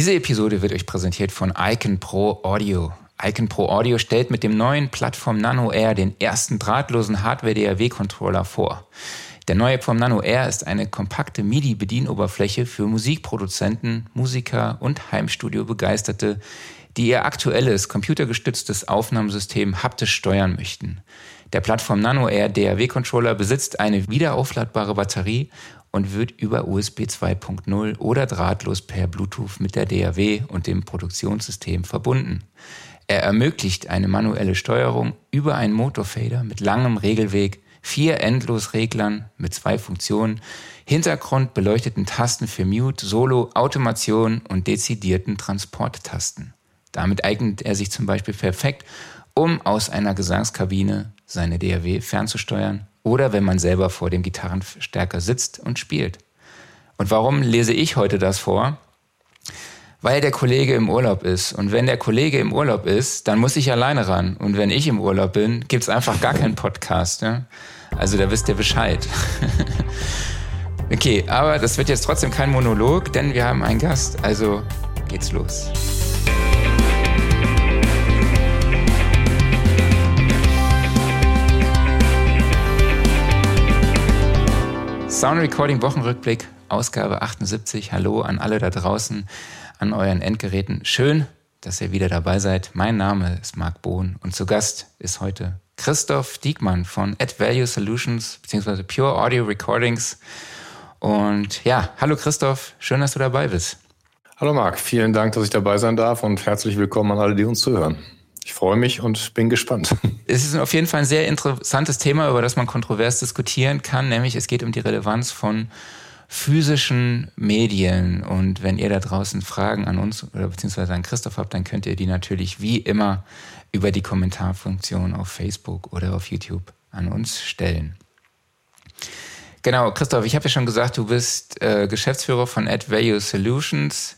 Diese Episode wird euch präsentiert von Icon Pro Audio. Icon Pro Audio stellt mit dem neuen Plattform Nano Air den ersten drahtlosen Hardware-DAW-Controller vor. Der neue Plattform Nano Air ist eine kompakte MIDI-Bedienoberfläche für Musikproduzenten, Musiker und Heimstudio-Begeisterte, die ihr aktuelles computergestütztes Aufnahmesystem haptisch steuern möchten. Der Plattform Nano Air DAW-Controller besitzt eine wiederaufladbare Batterie und wird über USB 2.0 oder drahtlos per Bluetooth mit der DAW und dem Produktionssystem verbunden. Er ermöglicht eine manuelle Steuerung über einen Motorfader mit langem Regelweg, vier Endlosreglern mit zwei Funktionen, Hintergrund beleuchteten Tasten für Mute, Solo, Automation und dezidierten Transporttasten. Damit eignet er sich zum Beispiel perfekt, um aus einer Gesangskabine seine DAW fernzusteuern oder wenn man selber vor dem Gitarrenstärker sitzt und spielt. Und warum lese ich heute das vor? weil der Kollege im Urlaub ist. Und wenn der Kollege im Urlaub ist, dann muss ich alleine ran. Und wenn ich im Urlaub bin, gibt's einfach gar keinen Podcast. Ja? Also da wisst ihr Bescheid. okay, aber das wird jetzt trotzdem kein Monolog, denn wir haben einen Gast. Also geht's los. Sound Recording Wochenrückblick, Ausgabe 78. Hallo an alle da draußen an euren Endgeräten. Schön, dass ihr wieder dabei seid. Mein Name ist Marc Bohn und zu Gast ist heute Christoph Diekmann von Add Value Solutions bzw. Pure Audio Recordings. Und ja, hallo Christoph, schön, dass du dabei bist. Hallo Marc, vielen Dank, dass ich dabei sein darf und herzlich willkommen an alle, die uns zuhören. Ich freue mich und bin gespannt. Es ist auf jeden Fall ein sehr interessantes Thema, über das man kontrovers diskutieren kann, nämlich es geht um die Relevanz von physischen Medien. Und wenn ihr da draußen Fragen an uns oder beziehungsweise an Christoph habt, dann könnt ihr die natürlich wie immer über die Kommentarfunktion auf Facebook oder auf YouTube an uns stellen. Genau, Christoph, ich habe ja schon gesagt, du bist äh, Geschäftsführer von Add Value Solutions.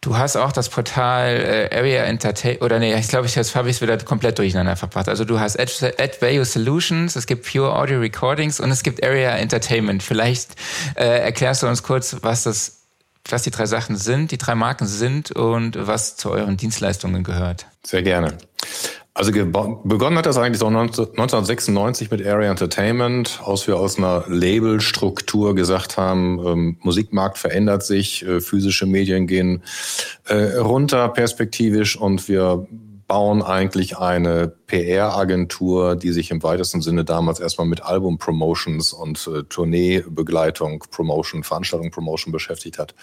Du hast auch das Portal äh, Area Entertainment, oder nee, ich glaube, ich habe es wieder komplett durcheinander verbracht. Also du hast Ad, Ad Value Solutions, es gibt Pure Audio Recordings und es gibt Area Entertainment. Vielleicht äh, erklärst du uns kurz, was das, was die drei Sachen sind, die drei Marken sind und was zu euren Dienstleistungen gehört. Sehr gerne. Also begonnen hat das eigentlich so 1996 mit Area Entertainment, als wir aus einer Labelstruktur gesagt haben, ähm, Musikmarkt verändert sich, äh, physische Medien gehen äh, runter perspektivisch und wir bauen eigentlich eine PR-Agentur, die sich im weitesten Sinne damals erstmal mit Album-Promotions und äh, Tourneebegleitung, Promotion, Veranstaltung, Promotion beschäftigt hat.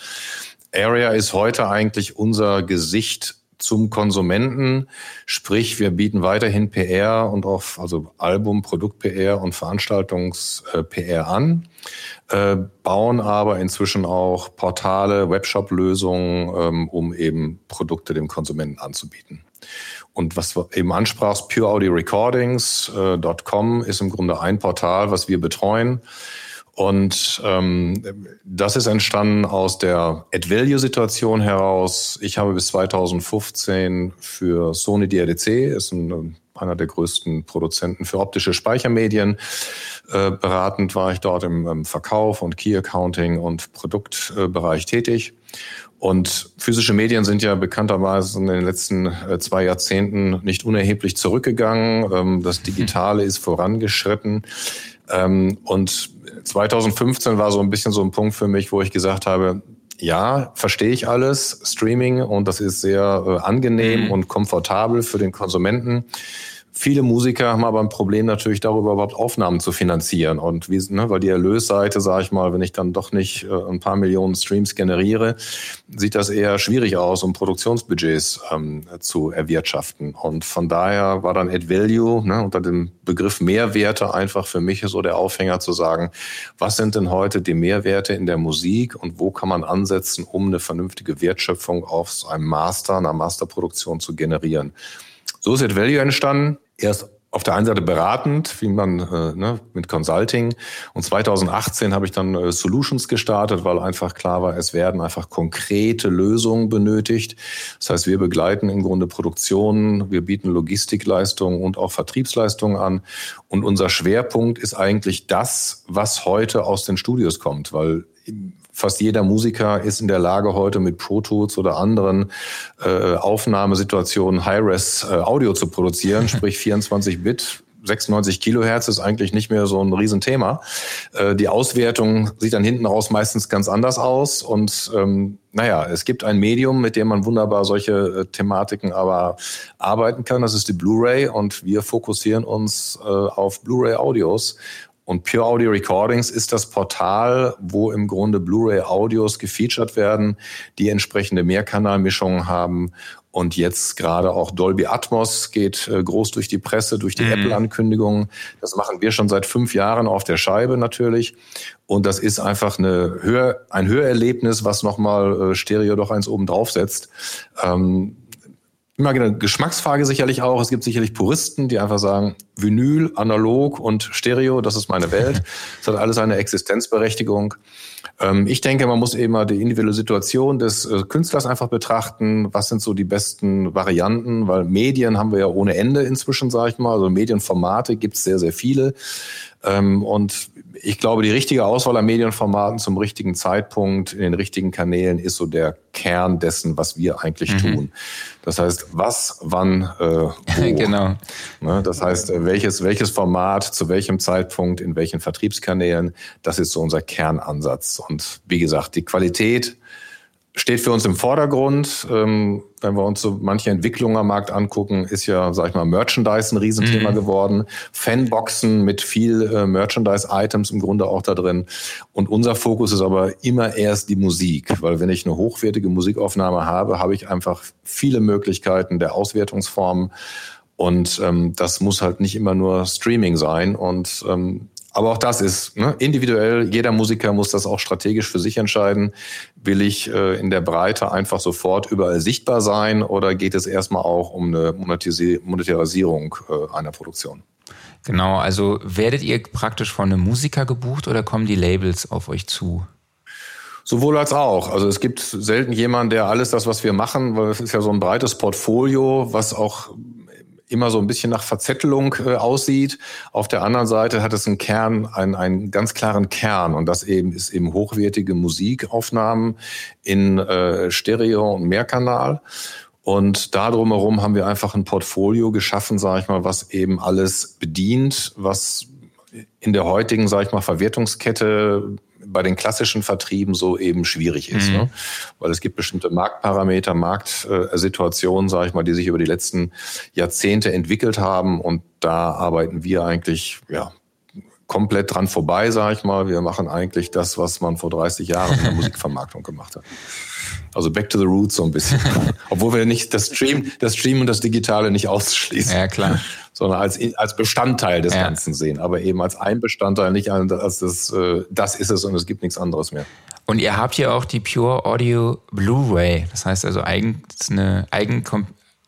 Area ist heute eigentlich unser Gesicht zum Konsumenten. Sprich, wir bieten weiterhin PR und auch also Album, Produkt-PR und Veranstaltungs-PR an, äh, bauen aber inzwischen auch Portale, Webshop-Lösungen, ähm, um eben Produkte dem Konsumenten anzubieten. Und was du eben ansprachst, pureaudiorecordings.com äh, ist im Grunde ein Portal, was wir betreuen und ähm, das ist entstanden aus der Ad-Value-Situation heraus. Ich habe bis 2015 für Sony DRDC, ist ein, einer der größten Produzenten für optische Speichermedien, äh, beratend war ich dort im, im Verkauf und Key Accounting und Produktbereich tätig. Und physische Medien sind ja bekannterweise in den letzten äh, zwei Jahrzehnten nicht unerheblich zurückgegangen. Ähm, das Digitale ist vorangeschritten. Ähm, und 2015 war so ein bisschen so ein Punkt für mich, wo ich gesagt habe, ja, verstehe ich alles, Streaming und das ist sehr äh, angenehm mhm. und komfortabel für den Konsumenten. Viele Musiker haben aber ein Problem natürlich darüber, überhaupt Aufnahmen zu finanzieren. Und wie, ne, weil die Erlösseite, sage ich mal, wenn ich dann doch nicht äh, ein paar Millionen Streams generiere, sieht das eher schwierig aus, um Produktionsbudgets ähm, zu erwirtschaften. Und von daher war dann Add Value ne, unter dem Begriff Mehrwerte einfach für mich so der Aufhänger zu sagen, was sind denn heute die Mehrwerte in der Musik und wo kann man ansetzen, um eine vernünftige Wertschöpfung aus einem Master, einer Masterproduktion zu generieren. So ist Add Value entstanden erst auf der einen Seite beratend, wie man äh, ne, mit Consulting. Und 2018 habe ich dann äh, Solutions gestartet, weil einfach klar war, es werden einfach konkrete Lösungen benötigt. Das heißt, wir begleiten im Grunde Produktionen, wir bieten Logistikleistungen und auch Vertriebsleistungen an. Und unser Schwerpunkt ist eigentlich das, was heute aus den Studios kommt, weil fast jeder Musiker ist in der Lage heute mit Pro Tools oder anderen äh, Aufnahmesituationen High-Res äh, Audio zu produzieren, sprich 24 Bit 96 Kilohertz ist eigentlich nicht mehr so ein Riesenthema. Äh, die Auswertung sieht dann hinten raus meistens ganz anders aus. Und ähm, naja, es gibt ein Medium, mit dem man wunderbar solche äh, Thematiken aber arbeiten kann. Das ist die Blu-ray. Und wir fokussieren uns äh, auf Blu-ray-Audios. Und Pure Audio Recordings ist das Portal, wo im Grunde Blu-ray Audios gefeatured werden, die entsprechende Mehrkanalmischungen haben und jetzt gerade auch Dolby Atmos geht äh, groß durch die Presse, durch die mhm. Apple-Ankündigungen. Das machen wir schon seit fünf Jahren auf der Scheibe natürlich. Und das ist einfach eine Hör ein Hörerlebnis, was nochmal äh, Stereo doch eins oben draufsetzt. Ähm, immer eine Geschmacksfrage sicherlich auch. Es gibt sicherlich Puristen, die einfach sagen, Vinyl, analog und Stereo, das ist meine Welt. Das hat alles eine Existenzberechtigung. Ähm, ich denke, man muss eben mal die individuelle Situation des äh, Künstlers einfach betrachten. Was sind so die besten Varianten? Weil Medien haben wir ja ohne Ende inzwischen, sage ich mal. Also Medienformate gibt es sehr, sehr viele. Ähm, und ich glaube, die richtige Auswahl an Medienformaten zum richtigen Zeitpunkt in den richtigen Kanälen ist so der Kern dessen, was wir eigentlich mhm. tun. Das heißt, was, wann, äh, wo. genau. Ne, das heißt, äh, welches, welches Format, zu welchem Zeitpunkt, in welchen Vertriebskanälen, das ist so unser Kernansatz. Und wie gesagt, die Qualität steht für uns im Vordergrund. Ähm, wenn wir uns so manche Entwicklungen am Markt angucken, ist ja, sag ich mal, Merchandise ein Riesenthema mhm. geworden. Fanboxen mit viel äh, Merchandise-Items im Grunde auch da drin. Und unser Fokus ist aber immer erst die Musik, weil wenn ich eine hochwertige Musikaufnahme habe, habe ich einfach viele Möglichkeiten der Auswertungsformen. Und ähm, das muss halt nicht immer nur Streaming sein. Und ähm, aber auch das ist ne, individuell. Jeder Musiker muss das auch strategisch für sich entscheiden. Will ich äh, in der Breite einfach sofort überall sichtbar sein oder geht es erstmal auch um eine Monetarisierung äh, einer Produktion? Genau, also werdet ihr praktisch von einem Musiker gebucht oder kommen die Labels auf euch zu? Sowohl als auch. Also es gibt selten jemanden, der alles das, was wir machen, weil es ist ja so ein breites Portfolio, was auch immer so ein bisschen nach Verzettelung äh, aussieht. Auf der anderen Seite hat es einen Kern, einen, einen ganz klaren Kern und das eben ist eben hochwertige Musikaufnahmen in äh, Stereo und Mehrkanal. Und da drumherum haben wir einfach ein Portfolio geschaffen, sage ich mal, was eben alles bedient, was in der heutigen, sage ich mal, Verwertungskette bei den klassischen Vertrieben so eben schwierig ist. Mhm. Ne? Weil es gibt bestimmte Marktparameter, Marktsituationen, sage ich mal, die sich über die letzten Jahrzehnte entwickelt haben. Und da arbeiten wir eigentlich ja, komplett dran vorbei, sage ich mal. Wir machen eigentlich das, was man vor 30 Jahren in der Musikvermarktung gemacht hat. Also back to the roots so ein bisschen. Obwohl wir nicht das Stream, das Stream und das Digitale nicht ausschließen. Ja, klar. Sondern als, als Bestandteil des ja. Ganzen sehen. Aber eben als ein Bestandteil, nicht als das, äh, das ist es und es gibt nichts anderes mehr. Und ihr habt hier auch die Pure Audio Blu-ray. Das heißt also eigens eine eigen,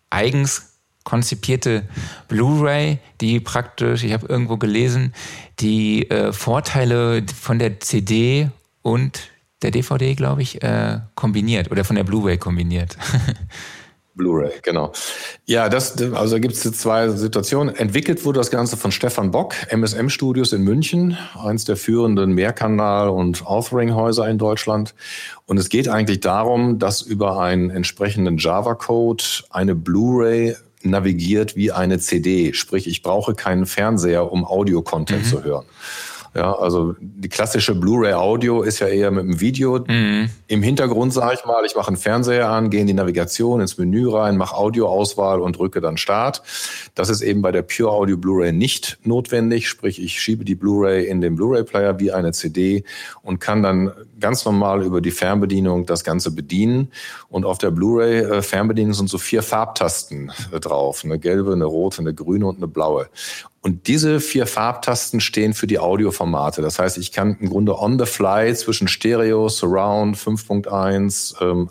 eigens konzipierte Blu-ray, die praktisch, ich habe irgendwo gelesen, die äh, Vorteile von der CD und der DVD, glaube ich, äh, kombiniert oder von der Blu-ray kombiniert. Blu-ray, genau. Ja, das, also da gibt es zwei Situationen. Entwickelt wurde das Ganze von Stefan Bock, MSM Studios in München, eins der führenden Mehrkanal- und Authoring-Häuser in Deutschland. Und es geht eigentlich darum, dass über einen entsprechenden Java-Code eine Blu-ray navigiert wie eine CD. Sprich, ich brauche keinen Fernseher, um Audio-Content mhm. zu hören. Ja, also die klassische Blu-ray Audio ist ja eher mit dem Video mhm. im Hintergrund, sage ich mal. Ich mache einen Fernseher an, gehe in die Navigation, ins Menü rein, mache Audioauswahl und drücke dann Start. Das ist eben bei der Pure Audio Blu-ray nicht notwendig. Sprich, ich schiebe die Blu-ray in den Blu-ray-Player wie eine CD und kann dann ganz normal über die Fernbedienung das Ganze bedienen. Und auf der Blu-ray-Fernbedienung äh, sind so vier Farbtasten äh, drauf. Eine gelbe, eine rote, eine grüne und eine blaue. Und diese vier Farbtasten stehen für die Audioformate. Das heißt, ich kann im Grunde on the fly zwischen Stereo, Surround, 5.1, ähm,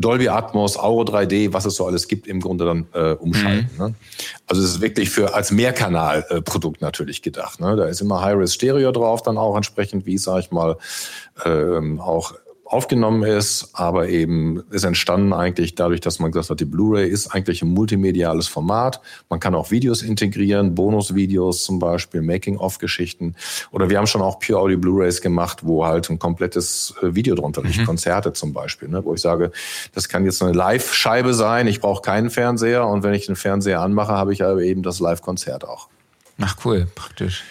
Dolby Atmos, Auro 3D, was es so alles gibt, im Grunde dann äh, umschalten. Mhm. Ne? Also es ist wirklich für als Mehrkanal-Produkt natürlich gedacht. Ne? Da ist immer High-Res Stereo drauf, dann auch entsprechend, wie sage ich mal, ähm, auch aufgenommen ist, aber eben ist entstanden eigentlich dadurch, dass man gesagt hat, die Blu-ray ist eigentlich ein multimediales Format. Man kann auch Videos integrieren, Bonusvideos zum Beispiel, Making-of-Geschichten. Oder wir haben schon auch Pure Audio Blu-rays gemacht, wo halt ein komplettes äh, Video drunter liegt, mhm. Konzerte zum Beispiel, ne? wo ich sage, das kann jetzt eine Live-Scheibe sein, ich brauche keinen Fernseher und wenn ich den Fernseher anmache, habe ich aber eben das Live-Konzert auch. Ach cool, praktisch.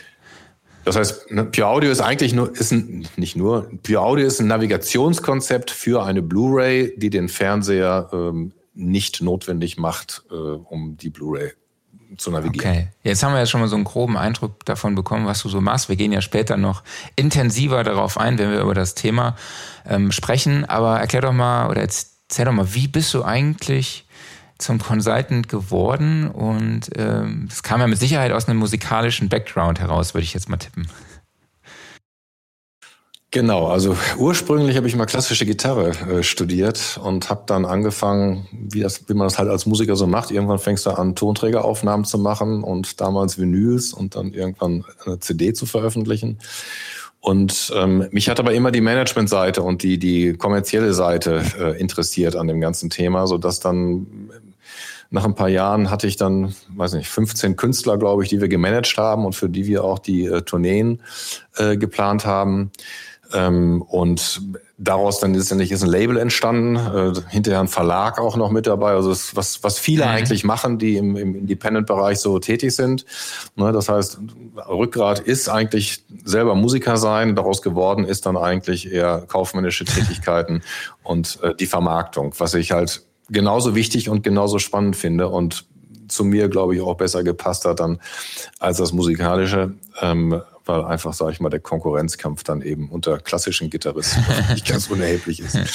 Das heißt, ne, Pure Audio ist eigentlich nur, ist ein, nicht nur, Pure Audio ist ein Navigationskonzept für eine Blu-ray, die den Fernseher ähm, nicht notwendig macht, äh, um die Blu-ray zu navigieren. Okay, jetzt haben wir ja schon mal so einen groben Eindruck davon bekommen, was du so machst. Wir gehen ja später noch intensiver darauf ein, wenn wir über das Thema ähm, sprechen. Aber erklär doch mal oder erzähl doch mal, wie bist du eigentlich zum Consultant geworden und ähm, das kam ja mit Sicherheit aus einem musikalischen Background heraus, würde ich jetzt mal tippen. Genau, also ursprünglich habe ich mal klassische Gitarre äh, studiert und habe dann angefangen, wie, das, wie man das halt als Musiker so macht. Irgendwann fängst du an, Tonträgeraufnahmen zu machen und damals Vinyls und dann irgendwann eine CD zu veröffentlichen. Und ähm, mich hat aber immer die Managementseite und die, die kommerzielle Seite äh, interessiert an dem ganzen Thema, so dass dann nach ein paar Jahren hatte ich dann, weiß nicht, 15 Künstler, glaube ich, die wir gemanagt haben und für die wir auch die äh, Tourneen äh, geplant haben. Ähm, und daraus dann letztendlich ist ein Label entstanden, äh, hinterher ein Verlag auch noch mit dabei. Also das, was, was viele mhm. eigentlich machen, die im, im Independent-Bereich so tätig sind. Ne, das heißt, Rückgrat ist eigentlich selber Musiker sein. Daraus geworden ist dann eigentlich eher kaufmännische Tätigkeiten und äh, die Vermarktung, was ich halt genauso wichtig und genauso spannend finde und zu mir, glaube ich, auch besser gepasst hat dann als das Musikalische, ähm, weil einfach, sage ich mal, der Konkurrenzkampf dann eben unter klassischen Gitarristen nicht ganz unerheblich ist.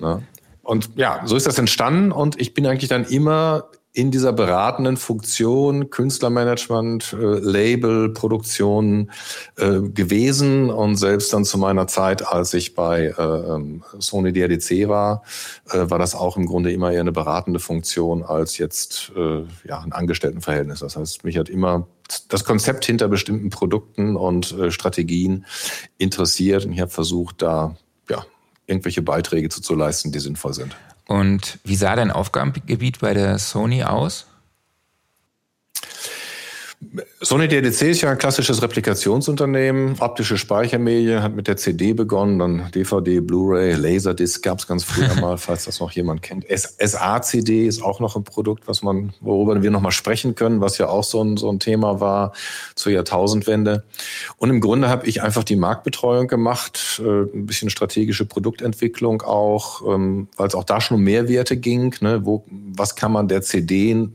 Ne? Und ja, so ist das entstanden und ich bin eigentlich dann immer in dieser beratenden Funktion Künstlermanagement, äh, Label, Produktion äh, gewesen und selbst dann zu meiner Zeit, als ich bei äh, ähm, Sony DRDC war, äh, war das auch im Grunde immer eher eine beratende Funktion als jetzt äh, ja ein Angestelltenverhältnis. Das heißt, mich hat immer das Konzept hinter bestimmten Produkten und äh, Strategien interessiert und ich habe versucht, da ja irgendwelche Beiträge zu, zu leisten, die sinnvoll sind. Und wie sah dein Aufgabengebiet bei der Sony aus? Sony DDC ist ja ein klassisches Replikationsunternehmen. Optische Speichermedien hat mit der CD begonnen, dann DVD, Blu-ray, Laserdisc gab es ganz früher mal, falls das noch jemand kennt. SA-CD ist auch noch ein Produkt, was man, worüber wir nochmal sprechen können, was ja auch so ein, so ein Thema war zur Jahrtausendwende. Und im Grunde habe ich einfach die Marktbetreuung gemacht, äh, ein bisschen strategische Produktentwicklung auch, ähm, weil es auch da schon um Mehrwerte ging. Ne? Wo, was kann man der CD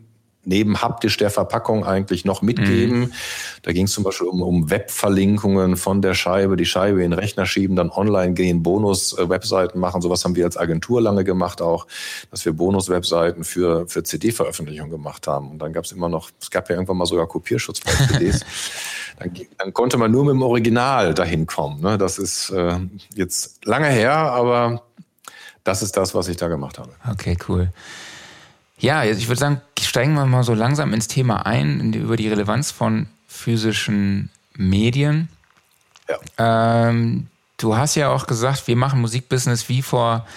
neben haptisch der Verpackung eigentlich noch mitgeben. Mhm. Da ging es zum Beispiel um, um Webverlinkungen von der Scheibe, die Scheibe in den Rechner schieben, dann online gehen, Bonus-Webseiten machen. Sowas haben wir als Agentur lange gemacht auch, dass wir Bonus-Webseiten für, für CD-Veröffentlichungen gemacht haben. Und dann gab es immer noch, es gab ja irgendwann mal sogar Kopierschutz bei CDs. dann, dann, konnte man nur mit dem Original dahin kommen. Ne? Das ist äh, jetzt lange her, aber das ist das, was ich da gemacht habe. Okay, cool. Ja, ich würde sagen, steigen wir mal so langsam ins Thema ein, über die Relevanz von physischen Medien. Ja. Ähm, du hast ja auch gesagt, wir machen Musikbusiness wie vor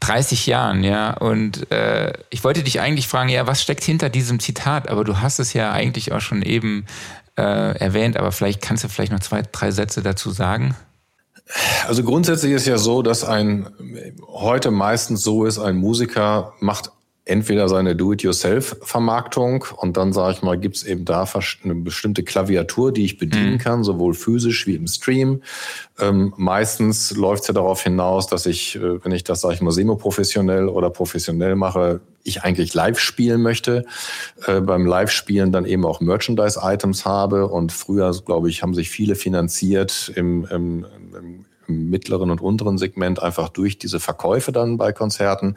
30 Jahren, ja. Und äh, ich wollte dich eigentlich fragen, ja, was steckt hinter diesem Zitat? Aber du hast es ja eigentlich auch schon eben äh, erwähnt, aber vielleicht kannst du vielleicht noch zwei, drei Sätze dazu sagen. Also grundsätzlich ist ja so, dass ein heute meistens so ist, ein Musiker macht entweder seine Do-it-yourself-Vermarktung und dann sage ich mal, gibt's eben da eine bestimmte Klaviatur, die ich bedienen mhm. kann, sowohl physisch wie im Stream. Ähm, meistens läuft's ja darauf hinaus, dass ich, äh, wenn ich das, sage ich mal, semi-professionell oder professionell mache, ich eigentlich live spielen möchte. Äh, beim Live-Spielen dann eben auch Merchandise-Items habe und früher, glaube ich, haben sich viele finanziert im, im, im mittleren und unteren Segment einfach durch diese Verkäufe dann bei Konzerten.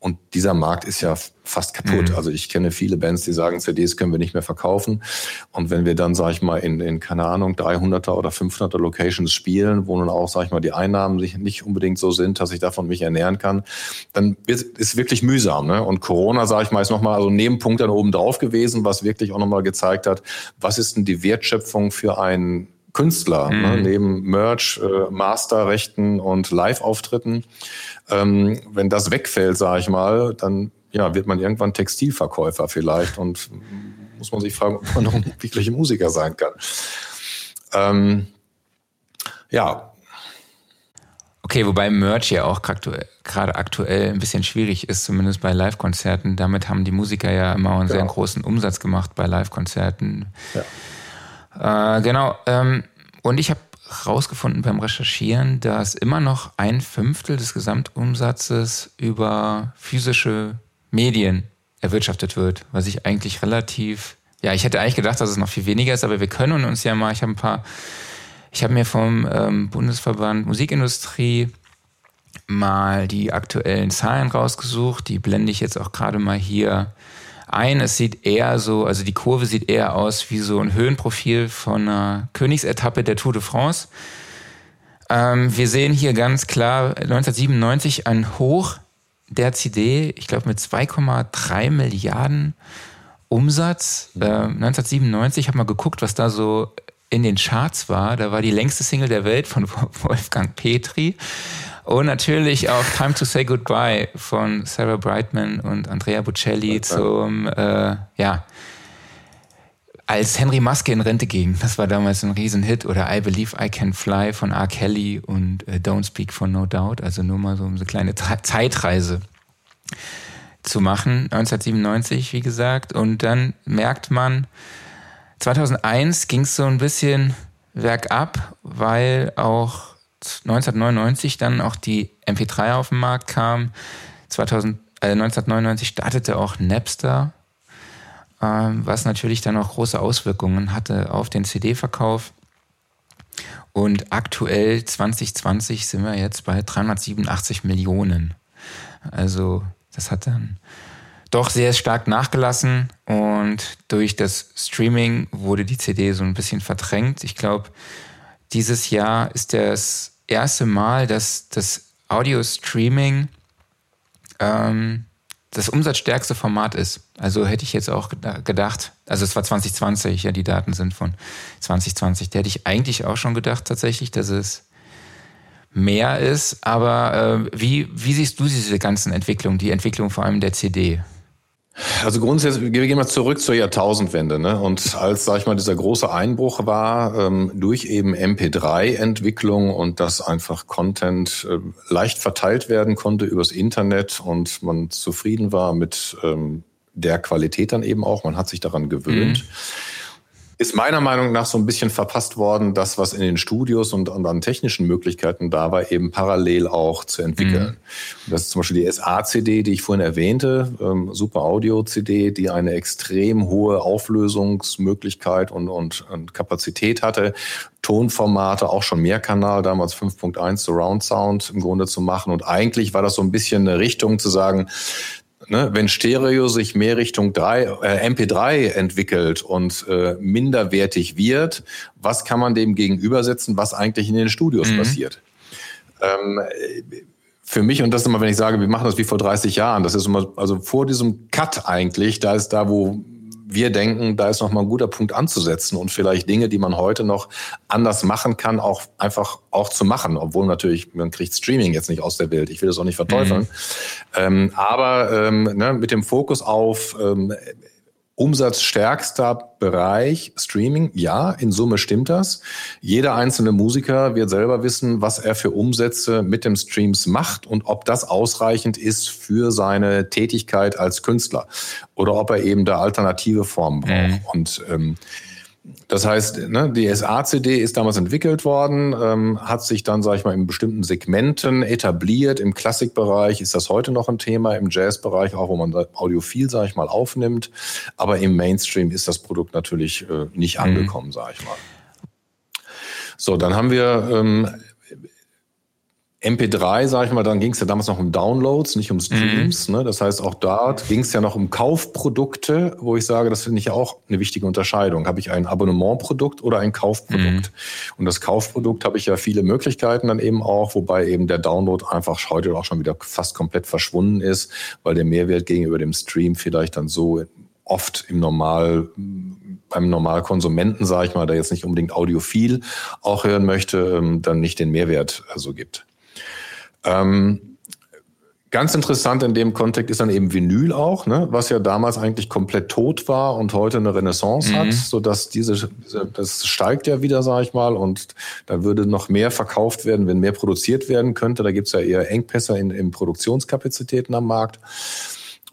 Und dieser Markt ist ja fast kaputt. Mhm. Also ich kenne viele Bands, die sagen, CDs können wir nicht mehr verkaufen. Und wenn wir dann, sage ich mal, in, in, keine Ahnung, 300er oder 500er Locations spielen, wo nun auch, sage ich mal, die Einnahmen nicht unbedingt so sind, dass ich davon mich ernähren kann, dann ist es wirklich mühsam. Ne? Und Corona, sage ich mal, ist nochmal so ein Nebenpunkt dann oben drauf gewesen, was wirklich auch nochmal gezeigt hat, was ist denn die Wertschöpfung für einen Künstler, mhm. ne, neben Merch, äh, Masterrechten und Live-Auftritten. Ähm, wenn das wegfällt, sage ich mal, dann ja, wird man irgendwann Textilverkäufer vielleicht und muss man sich fragen, ob man noch ein wirklicher Musiker sein kann. Ähm, ja. Okay, wobei Merch ja auch gerade aktuell ein bisschen schwierig ist, zumindest bei Live-Konzerten. Damit haben die Musiker ja immer einen genau. sehr großen Umsatz gemacht bei Live-Konzerten. Ja. Äh, genau. Ähm, und ich habe rausgefunden beim Recherchieren, dass immer noch ein Fünftel des Gesamtumsatzes über physische Medien erwirtschaftet wird, was ich eigentlich relativ, ja, ich hätte eigentlich gedacht, dass es noch viel weniger ist, aber wir können uns ja mal, ich habe ein paar, ich habe mir vom ähm, Bundesverband Musikindustrie mal die aktuellen Zahlen rausgesucht, die blende ich jetzt auch gerade mal hier ein. Es sieht eher so, also die Kurve sieht eher aus wie so ein Höhenprofil von einer Königsetappe der Tour de France. Ähm, wir sehen hier ganz klar 1997 ein Hoch der CD, ich glaube mit 2,3 Milliarden Umsatz. Äh, 1997 habe mal geguckt, was da so in den Charts war. Da war die längste Single der Welt von Wolfgang Petri. Und natürlich auch Time to Say Goodbye von Sarah Brightman und Andrea Bocelli zum, äh, ja, als Henry Maske in Rente ging. Das war damals ein Riesenhit. Oder I Believe I Can Fly von R. Kelly und äh, Don't Speak for No Doubt. Also nur mal so eine kleine Tra Zeitreise zu machen. 1997, wie gesagt. Und dann merkt man, 2001 ging es so ein bisschen bergab, weil auch 1999 dann auch die MP3 auf den Markt kam. 2000, äh, 1999 startete auch Napster ähm, was natürlich dann auch große Auswirkungen hatte auf den CD-Verkauf. Und aktuell 2020 sind wir jetzt bei 387 Millionen. Also das hat dann doch sehr stark nachgelassen und durch das Streaming wurde die CD so ein bisschen verdrängt. Ich glaube, dieses Jahr ist das erste Mal, dass das Audio-Streaming ähm, das umsatzstärkste Format ist. Also hätte ich jetzt auch gedacht, also es war 2020, ja, die Daten sind von 2020. Da hätte ich eigentlich auch schon gedacht tatsächlich, dass es mehr ist. Aber äh, wie, wie siehst du diese ganzen Entwicklungen, die Entwicklung vor allem der CD? Also grundsätzlich, wir gehen mal zurück zur Jahrtausendwende. Ne? Und als, sag ich mal, dieser große Einbruch war, ähm, durch eben MP3-Entwicklung und dass einfach Content äh, leicht verteilt werden konnte übers Internet und man zufrieden war mit ähm, der Qualität dann eben auch, man hat sich daran gewöhnt. Mhm ist meiner Meinung nach so ein bisschen verpasst worden, das, was in den Studios und, und an technischen Möglichkeiten da war, eben parallel auch zu entwickeln. Mhm. Das ist zum Beispiel die SA-CD, die ich vorhin erwähnte, ähm, Super Audio-CD, die eine extrem hohe Auflösungsmöglichkeit und, und, und Kapazität hatte, Tonformate, auch schon Mehrkanal, damals 5.1 Surround Sound im Grunde zu machen. Und eigentlich war das so ein bisschen eine Richtung zu sagen, ne, wenn Stereo sich mehr Richtung 3, äh, MP3 entwickelt und äh, minderwertig wird, was kann man dem gegenübersetzen, was eigentlich in den Studios mhm. passiert? Ähm, für mich, und das ist immer, wenn ich sage, wir machen das wie vor 30 Jahren, das ist immer, also vor diesem Cut eigentlich, da ist da, wo wir denken, da ist noch mal ein guter Punkt anzusetzen und vielleicht Dinge, die man heute noch anders machen kann, auch einfach auch zu machen, obwohl natürlich man kriegt Streaming jetzt nicht aus der Welt. Ich will das auch nicht verteufeln, mhm. ähm, aber ähm, ne, mit dem Fokus auf ähm, umsatzstärkster Bereich Streaming. Ja, in Summe stimmt das. Jeder einzelne Musiker wird selber wissen, was er für Umsätze mit dem Streams macht und ob das ausreichend ist für seine Tätigkeit als Künstler oder ob er eben da alternative Formen braucht. Mhm. Und ähm, das heißt, ne, die SA-CD ist damals entwickelt worden, ähm, hat sich dann, sage ich mal, in bestimmten Segmenten etabliert. Im Klassikbereich ist das heute noch ein Thema, im Jazzbereich auch, wo man audiophil, sage ich mal, aufnimmt. Aber im Mainstream ist das Produkt natürlich äh, nicht mhm. angekommen, sage ich mal. So, dann haben wir ähm, MP3, sage ich mal, dann ging es ja damals noch um Downloads, nicht um Streams. Mhm. Ne? Das heißt, auch dort ging es ja noch um Kaufprodukte, wo ich sage, das finde ich auch eine wichtige Unterscheidung. Habe ich ein Abonnementprodukt oder ein Kaufprodukt? Mhm. Und das Kaufprodukt habe ich ja viele Möglichkeiten dann eben auch, wobei eben der Download einfach heute auch schon wieder fast komplett verschwunden ist, weil der Mehrwert gegenüber dem Stream vielleicht dann so oft im Normal beim Normalkonsumenten, sage ich mal, der jetzt nicht unbedingt audiophil auch hören möchte, ähm, dann nicht den Mehrwert äh, so gibt. Ähm, Ganz interessant in dem Kontext ist dann eben Vinyl auch, ne, was ja damals eigentlich komplett tot war und heute eine Renaissance mhm. hat, so dass diese, das steigt ja wieder, sage ich mal, und da würde noch mehr verkauft werden, wenn mehr produziert werden könnte. Da gibt's ja eher Engpässe in, in Produktionskapazitäten am Markt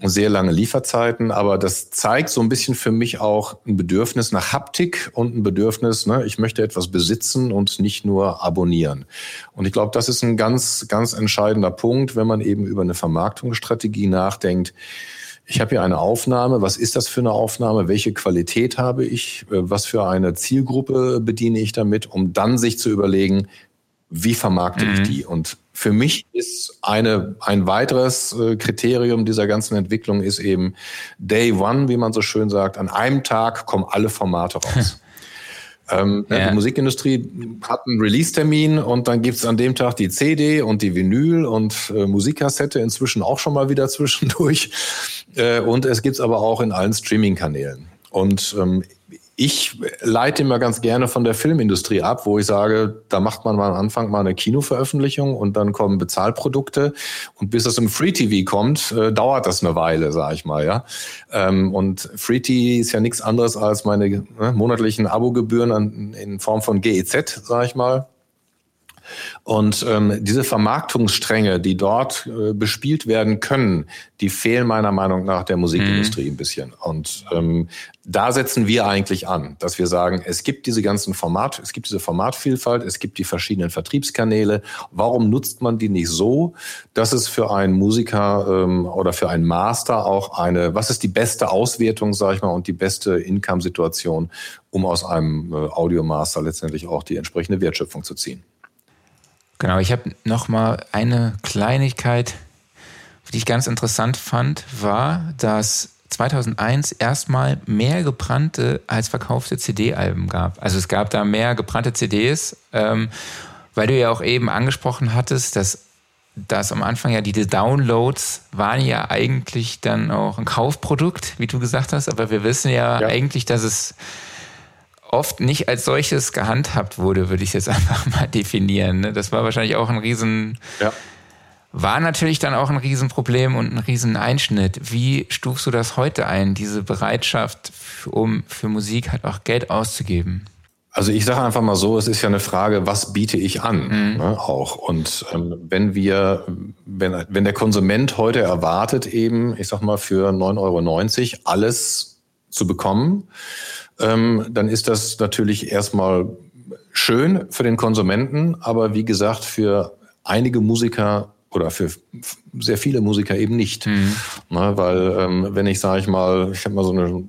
sehr lange Lieferzeiten, aber das zeigt so ein bisschen für mich auch ein Bedürfnis nach Haptik und ein Bedürfnis, ne, ich möchte etwas besitzen und nicht nur abonnieren. Und ich glaube, das ist ein ganz, ganz entscheidender Punkt, wenn man eben über eine Vermarktungsstrategie nachdenkt. Ich habe hier eine Aufnahme. Was ist das für eine Aufnahme? Welche Qualität habe ich? Was für eine Zielgruppe bediene ich damit? Um dann sich zu überlegen, wie vermarkte mhm. ich die? Und für mich ist eine, ein weiteres äh, Kriterium dieser ganzen Entwicklung ist eben Day One, wie man so schön sagt. An einem Tag kommen alle Formate raus. ähm, ja. Die Musikindustrie hat einen Release-Termin und dann gibt's an dem Tag die CD und die Vinyl und äh, Musikkassette inzwischen auch schon mal wieder zwischendurch. Äh, und es gibt's aber auch in allen Streaming-Kanälen. Und ähm, ich leite immer ganz gerne von der Filmindustrie ab, wo ich sage, da macht man mal am Anfang mal eine Kinoveröffentlichung und dann kommen Bezahlprodukte und bis es im Free TV kommt, äh, dauert das eine Weile, sage ich mal, ja. Ähm, und Free TV ist ja nichts anderes als meine ne, monatlichen Abogebühren in Form von GEZ, sage ich mal. Und ähm, diese Vermarktungsstränge, die dort äh, bespielt werden können, die fehlen meiner Meinung nach der Musikindustrie mhm. ein bisschen. Und ähm, da setzen wir eigentlich an, dass wir sagen, es gibt diese ganzen Format, es gibt diese Formatvielfalt, es gibt die verschiedenen Vertriebskanäle. Warum nutzt man die nicht so, dass es für einen Musiker ähm, oder für einen Master auch eine, was ist die beste Auswertung, sage ich mal, und die beste Income-Situation, um aus einem äh, Audiomaster letztendlich auch die entsprechende Wertschöpfung zu ziehen? Genau, ich habe noch mal eine Kleinigkeit, die ich ganz interessant fand, war, dass 2001 erstmal mehr gebrannte als verkaufte CD-Alben gab. Also es gab da mehr gebrannte CDs, ähm, weil du ja auch eben angesprochen hattest, dass dass am Anfang ja diese Downloads waren ja eigentlich dann auch ein Kaufprodukt, wie du gesagt hast, aber wir wissen ja, ja. eigentlich, dass es oft nicht als solches gehandhabt wurde, würde ich jetzt einfach mal definieren. Ne? Das war wahrscheinlich auch ein Riesen, ja. war natürlich dann auch ein Riesenproblem und ein Rieseneinschnitt. Wie stufst du das heute ein, diese Bereitschaft, um für Musik halt auch Geld auszugeben? Also ich sage einfach mal so, es ist ja eine Frage, was biete ich an, mhm. ne, auch. Und ähm, wenn wir, wenn, wenn der Konsument heute erwartet, eben, ich sag mal, für 9,90 Euro alles zu bekommen, ähm, dann ist das natürlich erstmal schön für den Konsumenten, aber wie gesagt, für einige Musiker oder für sehr viele Musiker eben nicht. Mhm. Na, weil ähm, wenn ich, sage ich mal, ich habe mal so eine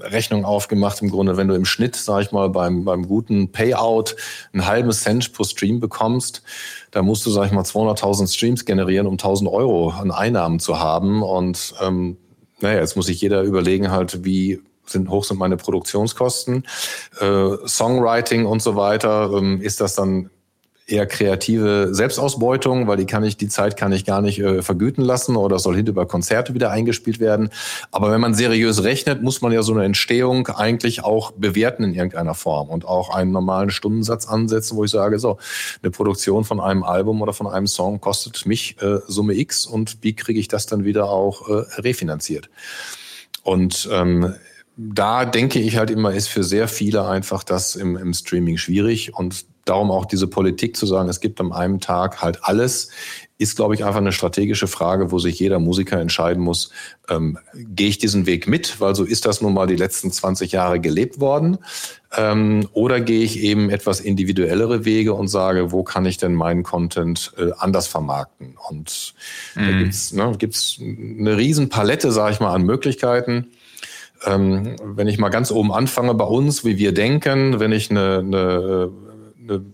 Rechnung aufgemacht, im Grunde, wenn du im Schnitt, sage ich mal, beim, beim guten Payout einen halben Cent pro Stream bekommst, da musst du, sage ich mal, 200.000 Streams generieren, um 1.000 Euro an Einnahmen zu haben. Und ähm, naja, jetzt muss sich jeder überlegen halt, wie sind hoch sind meine Produktionskosten, äh, Songwriting und so weiter, ähm, ist das dann eher kreative Selbstausbeutung, weil die kann ich, die Zeit kann ich gar nicht äh, vergüten lassen oder soll über Konzerte wieder eingespielt werden. Aber wenn man seriös rechnet, muss man ja so eine Entstehung eigentlich auch bewerten in irgendeiner Form und auch einen normalen Stundensatz ansetzen, wo ich sage, so, eine Produktion von einem Album oder von einem Song kostet mich äh, Summe X und wie kriege ich das dann wieder auch äh, refinanziert? Und ähm, da denke ich halt immer, ist für sehr viele einfach das im, im Streaming schwierig und darum auch diese Politik zu sagen, es gibt am einem Tag halt alles, ist, glaube ich, einfach eine strategische Frage, wo sich jeder Musiker entscheiden muss, ähm, gehe ich diesen Weg mit, weil so ist das nun mal die letzten 20 Jahre gelebt worden, ähm, oder gehe ich eben etwas individuellere Wege und sage, wo kann ich denn meinen Content äh, anders vermarkten? Und mhm. da gibt's ne, gibt's eine riesen Palette, sage ich mal, an Möglichkeiten ähm, wenn ich mal ganz oben anfange bei uns, wie wir denken, wenn ich eine, eine, eine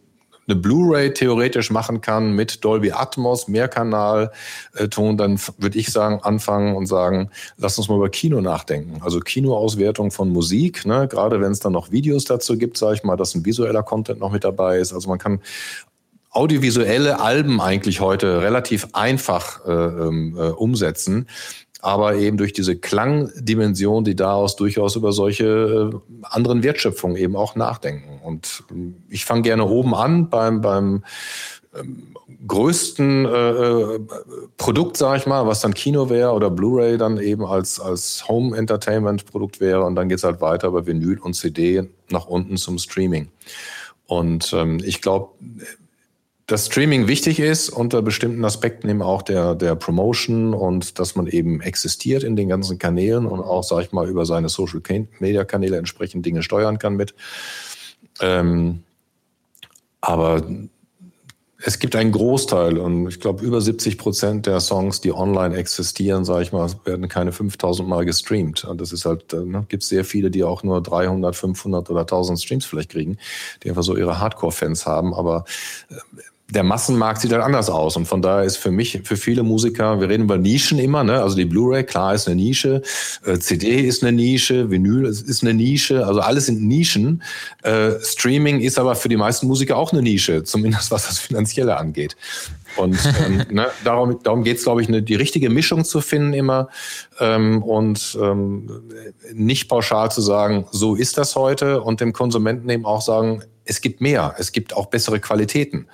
eine Blu-ray theoretisch machen kann mit Dolby Atmos, Mehrkanal äh, dann würde ich sagen, anfangen und sagen, lass uns mal über Kino nachdenken. Also Kinoauswertung von Musik, ne? gerade wenn es dann noch Videos dazu gibt, sage ich mal, dass ein visueller Content noch mit dabei ist. Also man kann audiovisuelle Alben eigentlich heute relativ einfach äh, ähm, äh, umsetzen. Aber eben durch diese Klangdimension, die daraus durchaus über solche äh, anderen Wertschöpfungen eben auch nachdenken. Und ähm, ich fange gerne oben an beim, beim ähm, größten äh, äh Produkt, sage ich mal, was dann Kino wäre oder Blu-ray dann eben als, als Home-Entertainment-Produkt wäre. Und dann geht's halt weiter bei Vinyl und CD nach unten zum Streaming. Und ähm, ich glaube, dass Streaming wichtig ist unter bestimmten Aspekten eben auch der, der Promotion und dass man eben existiert in den ganzen Kanälen und auch, sag ich mal, über seine Social Media Kanäle entsprechend Dinge steuern kann mit. Ähm, aber es gibt einen Großteil und ich glaube über 70 Prozent der Songs, die online existieren, sage ich mal, werden keine 5000 Mal gestreamt. Und das ist halt, äh, ne, gibt sehr viele, die auch nur 300, 500 oder 1000 Streams vielleicht kriegen, die einfach so ihre Hardcore-Fans haben. Aber äh, der Massenmarkt sieht halt anders aus. Und von daher ist für mich, für viele Musiker, wir reden über Nischen immer, ne? Also die Blu-ray, klar, ist eine Nische, äh, CD ist eine Nische, Vinyl ist eine Nische, also alles sind Nischen. Äh, Streaming ist aber für die meisten Musiker auch eine Nische, zumindest was das Finanzielle angeht. Und ähm, ne, darum, darum geht es, glaube ich, eine, die richtige Mischung zu finden immer ähm, und ähm, nicht pauschal zu sagen, so ist das heute und dem Konsumenten eben auch sagen, es gibt mehr, es gibt auch bessere Qualitäten.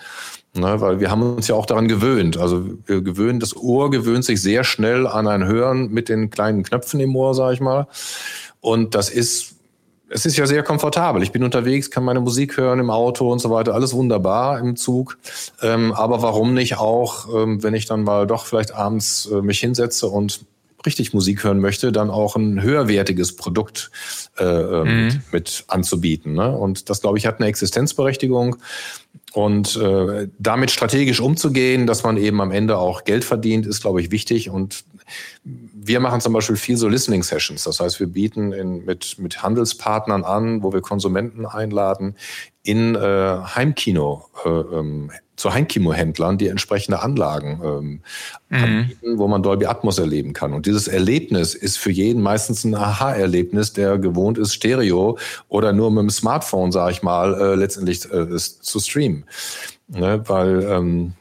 Ne, weil wir haben uns ja auch daran gewöhnt. Also wir gewöhnen, das Ohr gewöhnt sich sehr schnell an ein Hören mit den kleinen Knöpfen im Ohr, sage ich mal. Und das ist, es ist ja sehr komfortabel. Ich bin unterwegs, kann meine Musik hören im Auto und so weiter, alles wunderbar im Zug. Ähm, aber warum nicht auch, ähm, wenn ich dann mal doch vielleicht abends äh, mich hinsetze und richtig Musik hören möchte, dann auch ein höherwertiges Produkt äh, ähm, mhm. mit anzubieten. Ne? Und das, glaube ich, hat eine Existenzberechtigung. Und äh, damit strategisch umzugehen, dass man eben am Ende auch Geld verdient, ist, glaube ich, wichtig. Und wir machen zum Beispiel viel so Listening Sessions. Das heißt, wir bieten in, mit, mit Handelspartnern an, wo wir Konsumenten einladen, in äh, Heimkino äh, ähm, zu Heimkino-Händlern, die entsprechende Anlagen ähm, mhm. anbieten, wo man Dolby Atmos erleben kann. Und dieses Erlebnis ist für jeden meistens ein Aha-Erlebnis, der gewohnt ist, Stereo oder nur mit dem Smartphone, sage ich mal, äh, letztendlich äh, zu streamen. Ne? Weil ähm,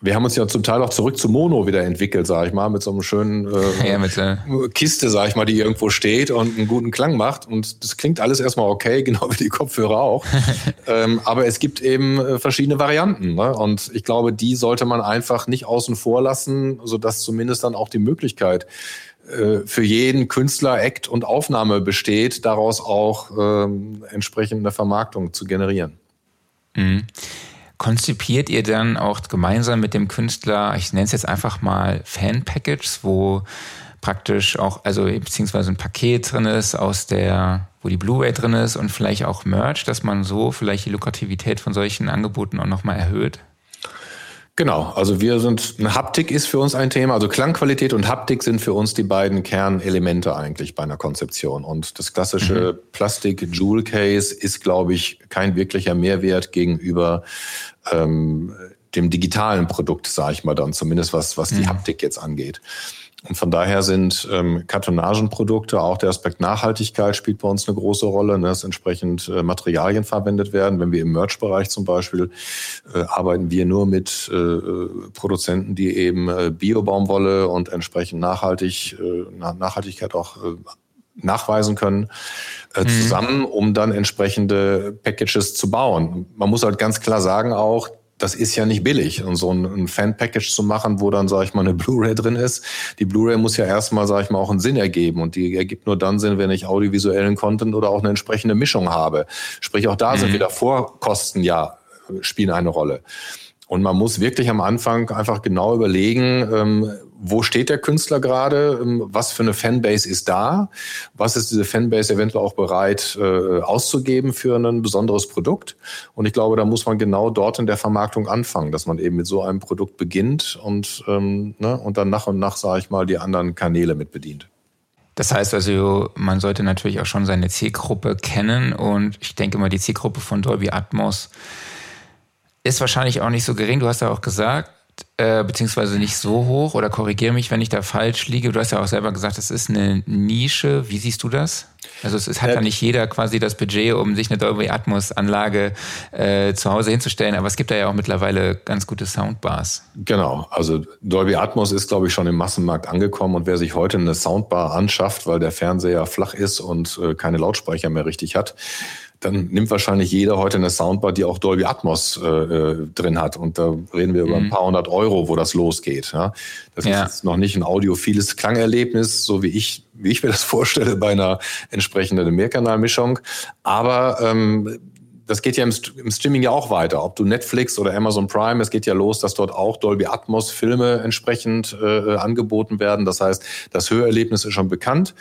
wir haben uns ja zum Teil auch zurück zu Mono wieder entwickelt, sag ich mal, mit so einem schönen äh, ja, mit, äh Kiste, sag ich mal, die irgendwo steht und einen guten Klang macht. Und das klingt alles erstmal okay, genau wie die Kopfhörer auch. ähm, aber es gibt eben äh, verschiedene Varianten. Ne? Und ich glaube, die sollte man einfach nicht außen vor lassen, sodass zumindest dann auch die Möglichkeit äh, für jeden Künstler Act und Aufnahme besteht, daraus auch ähm, entsprechende Vermarktung zu generieren. Mhm konzipiert ihr dann auch gemeinsam mit dem Künstler, ich nenne es jetzt einfach mal Fan-Package, wo praktisch auch, also beziehungsweise ein Paket drin ist aus der, wo die Blu-ray drin ist und vielleicht auch Merch, dass man so vielleicht die Lukrativität von solchen Angeboten auch nochmal erhöht? Genau, also wir sind, Haptik ist für uns ein Thema, also Klangqualität und Haptik sind für uns die beiden Kernelemente eigentlich bei einer Konzeption. Und das klassische mhm. Plastik-Jewel-Case ist, glaube ich, kein wirklicher Mehrwert gegenüber ähm, dem digitalen Produkt, sage ich mal dann, zumindest was, was die mhm. Haptik jetzt angeht. Und von daher sind ähm, Kartonagenprodukte, auch der Aspekt Nachhaltigkeit spielt bei uns eine große Rolle, ne, dass entsprechend äh, Materialien verwendet werden. Wenn wir im Merch-Bereich zum Beispiel äh, arbeiten wir nur mit äh, Produzenten, die eben äh, Bio-Baumwolle und entsprechend nachhaltig, äh, Nachhaltigkeit auch äh, nachweisen können, äh, mhm. zusammen, um dann entsprechende Packages zu bauen. Man muss halt ganz klar sagen auch, das ist ja nicht billig. Und so ein, ein Fan-Package zu machen, wo dann, sage ich mal, eine Blu-ray drin ist. Die Blu-ray muss ja erstmal, sage ich mal, auch einen Sinn ergeben. Und die ergibt nur dann Sinn, wenn ich audiovisuellen Content oder auch eine entsprechende Mischung habe. Sprich, auch da mhm. sind wieder Vorkosten, ja, spielen eine Rolle. Und man muss wirklich am Anfang einfach genau überlegen, ähm, wo steht der Künstler gerade, ähm, was für eine Fanbase ist da, was ist diese Fanbase eventuell auch bereit äh, auszugeben für ein besonderes Produkt. Und ich glaube, da muss man genau dort in der Vermarktung anfangen, dass man eben mit so einem Produkt beginnt und, ähm, ne, und dann nach und nach, sage ich mal, die anderen Kanäle mit bedient. Das heißt also, man sollte natürlich auch schon seine Zielgruppe kennen und ich denke mal, die Zielgruppe von Dolby Atmos ist wahrscheinlich auch nicht so gering. Du hast ja auch gesagt, äh, beziehungsweise nicht so hoch oder korrigiere mich, wenn ich da falsch liege. Du hast ja auch selber gesagt, es ist eine Nische. Wie siehst du das? Also es, es hat äh, ja nicht jeder quasi das Budget, um sich eine Dolby Atmos Anlage äh, zu Hause hinzustellen, aber es gibt da ja auch mittlerweile ganz gute Soundbars. Genau, also Dolby Atmos ist glaube ich schon im Massenmarkt angekommen und wer sich heute eine Soundbar anschafft, weil der Fernseher flach ist und äh, keine Lautsprecher mehr richtig hat, dann nimmt wahrscheinlich jeder heute eine Soundbar, die auch Dolby Atmos äh, äh drin hat. Und da reden wir mhm. über ein mhm. paar hundert Euro, wo das losgeht. Ja? Das ja. ist noch nicht ein audiophiles Klangerlebnis, so wie ich, wie ich mir das vorstelle bei einer entsprechenden Mehrkanalmischung. Aber ähm, das geht ja im, im, Streaming ja auch weiter. Ob du Netflix oder Amazon Prime, es geht ja los, dass dort auch Dolby Atmos Filme entsprechend äh, angeboten werden. Das heißt, das Hörerlebnis ist schon bekannt.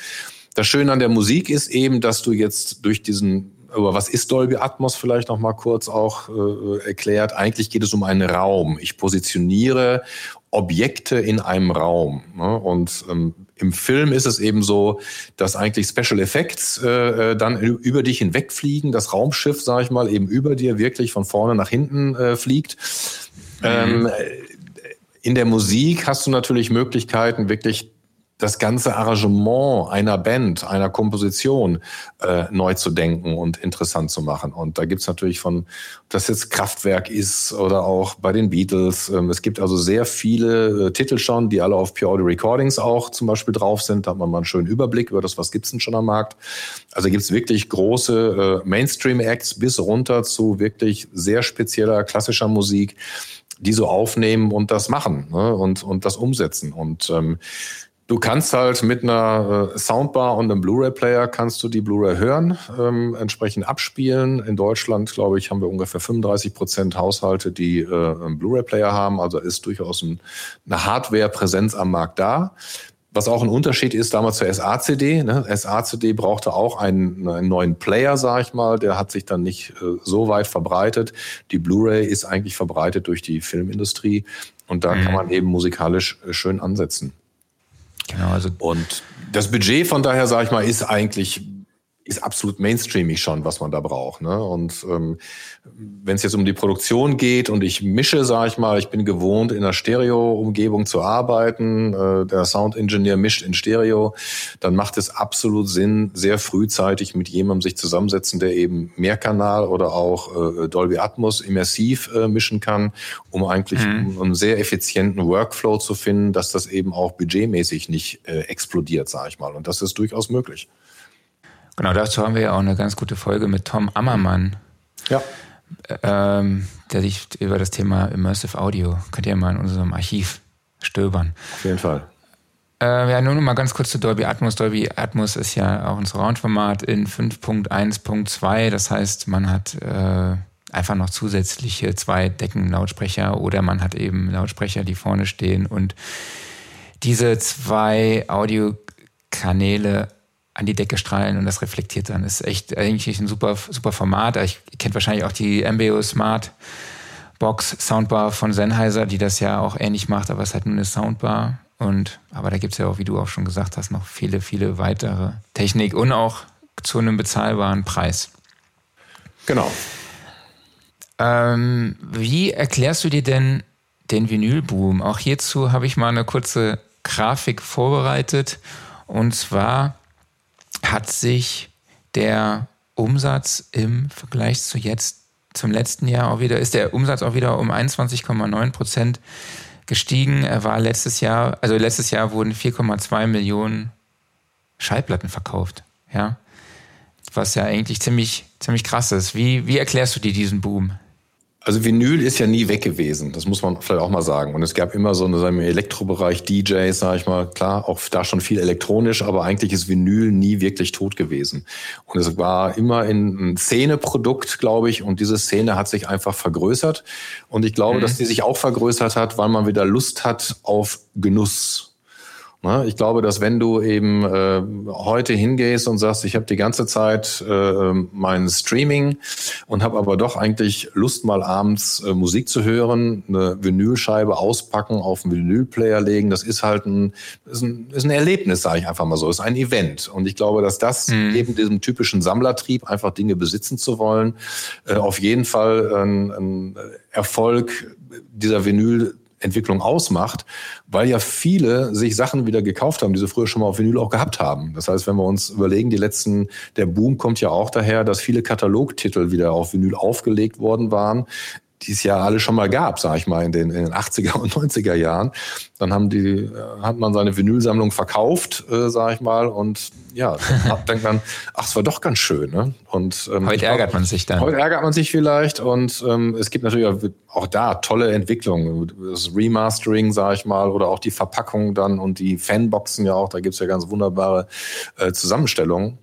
Das Schöne an der Musik ist eben, dass du jetzt durch diesen über was ist Dolby Atmos vielleicht noch mal kurz auch äh, erklärt. Eigentlich geht es um einen Raum. Ich positioniere Objekte in einem Raum. Ne? Und ähm, im Film ist es eben so, dass eigentlich Special Effects äh, äh dann über dich hinwegfliegen. Das Raumschiff, sage ich mal, eben über dir wirklich von vorne nach hinten äh, fliegt. Mhm. Ähm, in der Musik hast du natürlich Möglichkeiten, wirklich das ganze Arrangement einer Band, einer Komposition äh, neu zu denken und interessant zu machen. Und da gibt's natürlich von, ob das jetzt Kraftwerk ist oder auch bei den Beatles. Ähm, es gibt also sehr viele äh, Titel schon, die alle auf Pure Audio Recordings auch zum Beispiel drauf sind. Da hat man mal einen schönen Überblick über das, was gibt's denn schon am Markt. Also gibt's wirklich große äh, Mainstream-Acts bis runter zu wirklich sehr spezieller klassischer Musik die so aufnehmen und das machen ne? und, und das umsetzen. Und ähm, Du kannst halt mit einer äh, Soundbar und einem Blu-ray-Player kannst du die Blu-ray hören, ähm, entsprechend abspielen. In Deutschland, glaube ich, haben wir ungefähr 35 Prozent Haushalte, die äh, einen Blu-ray-Player haben. Also ist durchaus ein, eine Hardware-Präsenz am Markt da. Was auch ein Unterschied ist damals zur SACD. Ne? SACD brauchte auch einen, einen neuen Player, sage ich mal. Der hat sich dann nicht äh, so weit verbreitet. Die Blu-ray ist eigentlich verbreitet durch die Filmindustrie. Und da mhm. kann man eben musikalisch äh, schön ansetzen. Genau, also und das Budget von daher, sage ich mal, ist eigentlich ist absolut mainstreamig schon, was man da braucht. Ne? Und ähm, wenn es jetzt um die Produktion geht und ich mische, sage ich mal, ich bin gewohnt, in einer Stereo-Umgebung zu arbeiten, äh, der Sound-Engineer mischt in Stereo, dann macht es absolut Sinn, sehr frühzeitig mit jemandem sich zusammensetzen, der eben Mehrkanal oder auch äh, Dolby Atmos immersiv äh, mischen kann, um eigentlich mhm. einen sehr effizienten Workflow zu finden, dass das eben auch budgetmäßig nicht äh, explodiert, sage ich mal. Und das ist durchaus möglich. Genau, dazu haben wir ja auch eine ganz gute Folge mit Tom Ammermann. Ja. Ähm, der sich über das Thema Immersive Audio, könnt ihr mal in unserem Archiv stöbern. Auf jeden Fall. Äh, ja, nur noch mal ganz kurz zu Dolby Atmos. Dolby Atmos ist ja auch ein Surround-Format in 5.1.2. Das heißt, man hat äh, einfach noch zusätzliche zwei Deckenlautsprecher oder man hat eben Lautsprecher, die vorne stehen und diese zwei Audiokanäle an die Decke strahlen und das reflektiert dann. Das ist echt eigentlich ein super, super Format. Ich kennt wahrscheinlich auch die MBO Smart Box Soundbar von Sennheiser, die das ja auch ähnlich macht, aber es hat nur eine Soundbar. Und, aber da gibt es ja auch, wie du auch schon gesagt hast, noch viele, viele weitere Technik und auch zu einem bezahlbaren Preis. Genau. Ähm, wie erklärst du dir denn den Vinylboom? Auch hierzu habe ich mal eine kurze Grafik vorbereitet. Und zwar hat sich der Umsatz im Vergleich zu jetzt, zum letzten Jahr auch wieder, ist der Umsatz auch wieder um 21,9 Prozent gestiegen. Er war letztes Jahr, also letztes Jahr wurden 4,2 Millionen Schallplatten verkauft. Ja. Was ja eigentlich ziemlich, ziemlich krass ist. Wie, wie erklärst du dir diesen Boom? Also Vinyl ist ja nie weg gewesen, das muss man vielleicht auch mal sagen. Und es gab immer so im Elektrobereich DJs, sage ich mal, klar, auch da schon viel elektronisch, aber eigentlich ist Vinyl nie wirklich tot gewesen. Und es war immer ein Szeneprodukt, glaube ich, und diese Szene hat sich einfach vergrößert. Und ich glaube, mhm. dass die sich auch vergrößert hat, weil man wieder Lust hat auf Genuss. Ne? Ich glaube, dass wenn du eben äh, heute hingehst und sagst, ich habe die ganze Zeit äh, mein Streaming und habe aber doch eigentlich Lust, mal abends äh, Musik zu hören, eine Vinylscheibe auspacken, auf einen Vinylplayer legen, das ist halt ein, ist ein, ist ein Erlebnis, sage ich einfach mal so, ist ein Event. Und ich glaube, dass das mhm. eben diesem typischen Sammlertrieb, einfach Dinge besitzen zu wollen, äh, auf jeden Fall ein, ein Erfolg dieser Vinyl Entwicklung ausmacht, weil ja viele sich Sachen wieder gekauft haben, die sie früher schon mal auf Vinyl auch gehabt haben. Das heißt, wenn wir uns überlegen, die letzten, der Boom kommt ja auch daher, dass viele Katalogtitel wieder auf Vinyl aufgelegt worden waren, die es ja alle schon mal gab, sag ich mal, in den, in den 80er und 90er Jahren. Dann haben die, äh, hat man seine Vinylsammlung verkauft, äh, sag ich mal, und ja, dann denkt man, ach, es war doch ganz schön. Ne? Und ähm, heute ärgert man sich dann. Heute ärgert man sich vielleicht und ähm, es gibt natürlich auch, auch da tolle Entwicklungen. Das Remastering, sag ich mal, oder auch die Verpackung dann und die Fanboxen ja auch, da gibt's ja ganz wunderbare äh, Zusammenstellungen.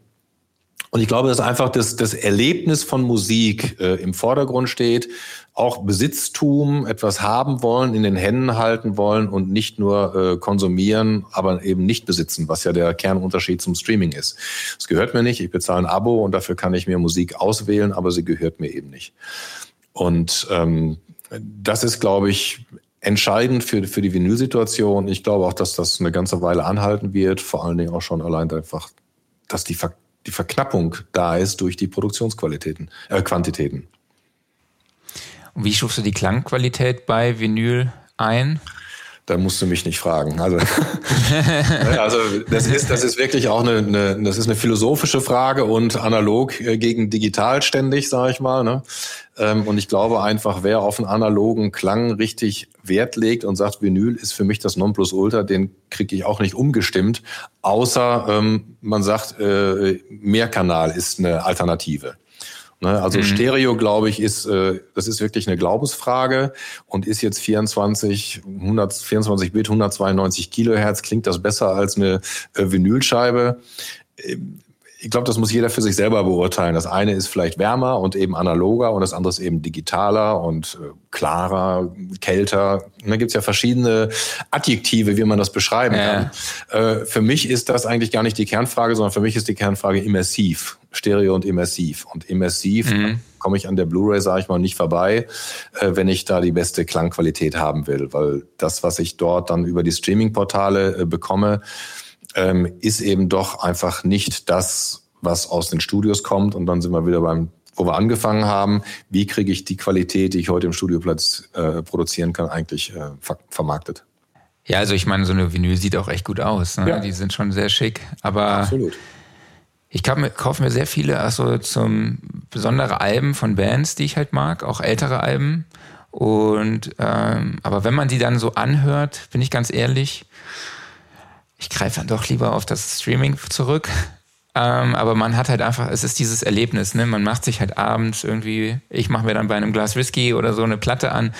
Und ich glaube, dass einfach das, das Erlebnis von Musik äh, im Vordergrund steht, auch Besitztum, etwas haben wollen, in den Händen halten wollen und nicht nur äh, konsumieren, aber eben nicht besitzen, was ja der Kernunterschied zum Streaming ist. Es gehört mir nicht, ich bezahle ein Abo und dafür kann ich mir Musik auswählen, aber sie gehört mir eben nicht. Und ähm, das ist, glaube ich, entscheidend für, für die Vinylsituation. Ich glaube auch, dass das eine ganze Weile anhalten wird, vor allen Dingen auch schon allein einfach, dass die Faktoren die Verknappung da ist durch die Produktionsqualitäten, äh, Quantitäten. Und wie schufst du die Klangqualität bei Vinyl ein? Da musst du mich nicht fragen. Also, also das ist das ist wirklich auch eine, eine das ist eine philosophische Frage und analog äh, gegen digital ständig, sage ich mal. Ne? Ähm, und ich glaube einfach, wer auf einen analogen Klang richtig Wert legt und sagt, Vinyl ist für mich das Nonplusultra, den kriege ich auch nicht umgestimmt, außer ähm, man sagt, äh, Mehrkanal ist eine Alternative. Ne? Also mhm. Stereo, glaube ich, ist äh, das ist wirklich eine Glaubensfrage und ist jetzt 24, 124 Bit, 192 Kilohertz, klingt das besser als eine äh, Vinylscheibe? Ich glaube, das muss jeder für sich selber beurteilen. Das eine ist vielleicht wärmer und eben analoger und das andere ist eben digitaler und äh, klarer, kälter. Und da gibt's ja verschiedene Adjektive, wie man das beschreiben kann. Äh, für mich ist das eigentlich gar nicht die Kernfrage, sondern für mich ist die Kernfrage immersiv. Stereo und immersiv. Und immersiv mhm. komme ich an der Blu-ray, sage ich mal, nicht vorbei, äh, wenn ich da die beste Klangqualität haben will. Weil das, was ich dort dann über die Streaming-Portale äh, bekomme, ähm, ist eben doch einfach nicht das, was aus den Studios kommt. Und dann sind wir wieder beim, wo wir angefangen haben. Wie kriege ich die Qualität, die ich heute im Studioplatz äh, produzieren kann, eigentlich äh, ver vermarktet? Ja, also ich meine, so eine Vinyl sieht auch echt gut aus. Ne? Ja. Die sind schon sehr schick. Aber Absolut. ich kaufe mir sehr viele, also zum besondere Alben von Bands, die ich halt mag, auch ältere Alben. Und ähm, aber wenn man die dann so anhört, bin ich ganz ehrlich, ich greife dann doch lieber auf das Streaming zurück. Ähm, aber man hat halt einfach, es ist dieses Erlebnis, ne? Man macht sich halt abends irgendwie, ich mache mir dann bei einem Glas Whisky oder so eine Platte an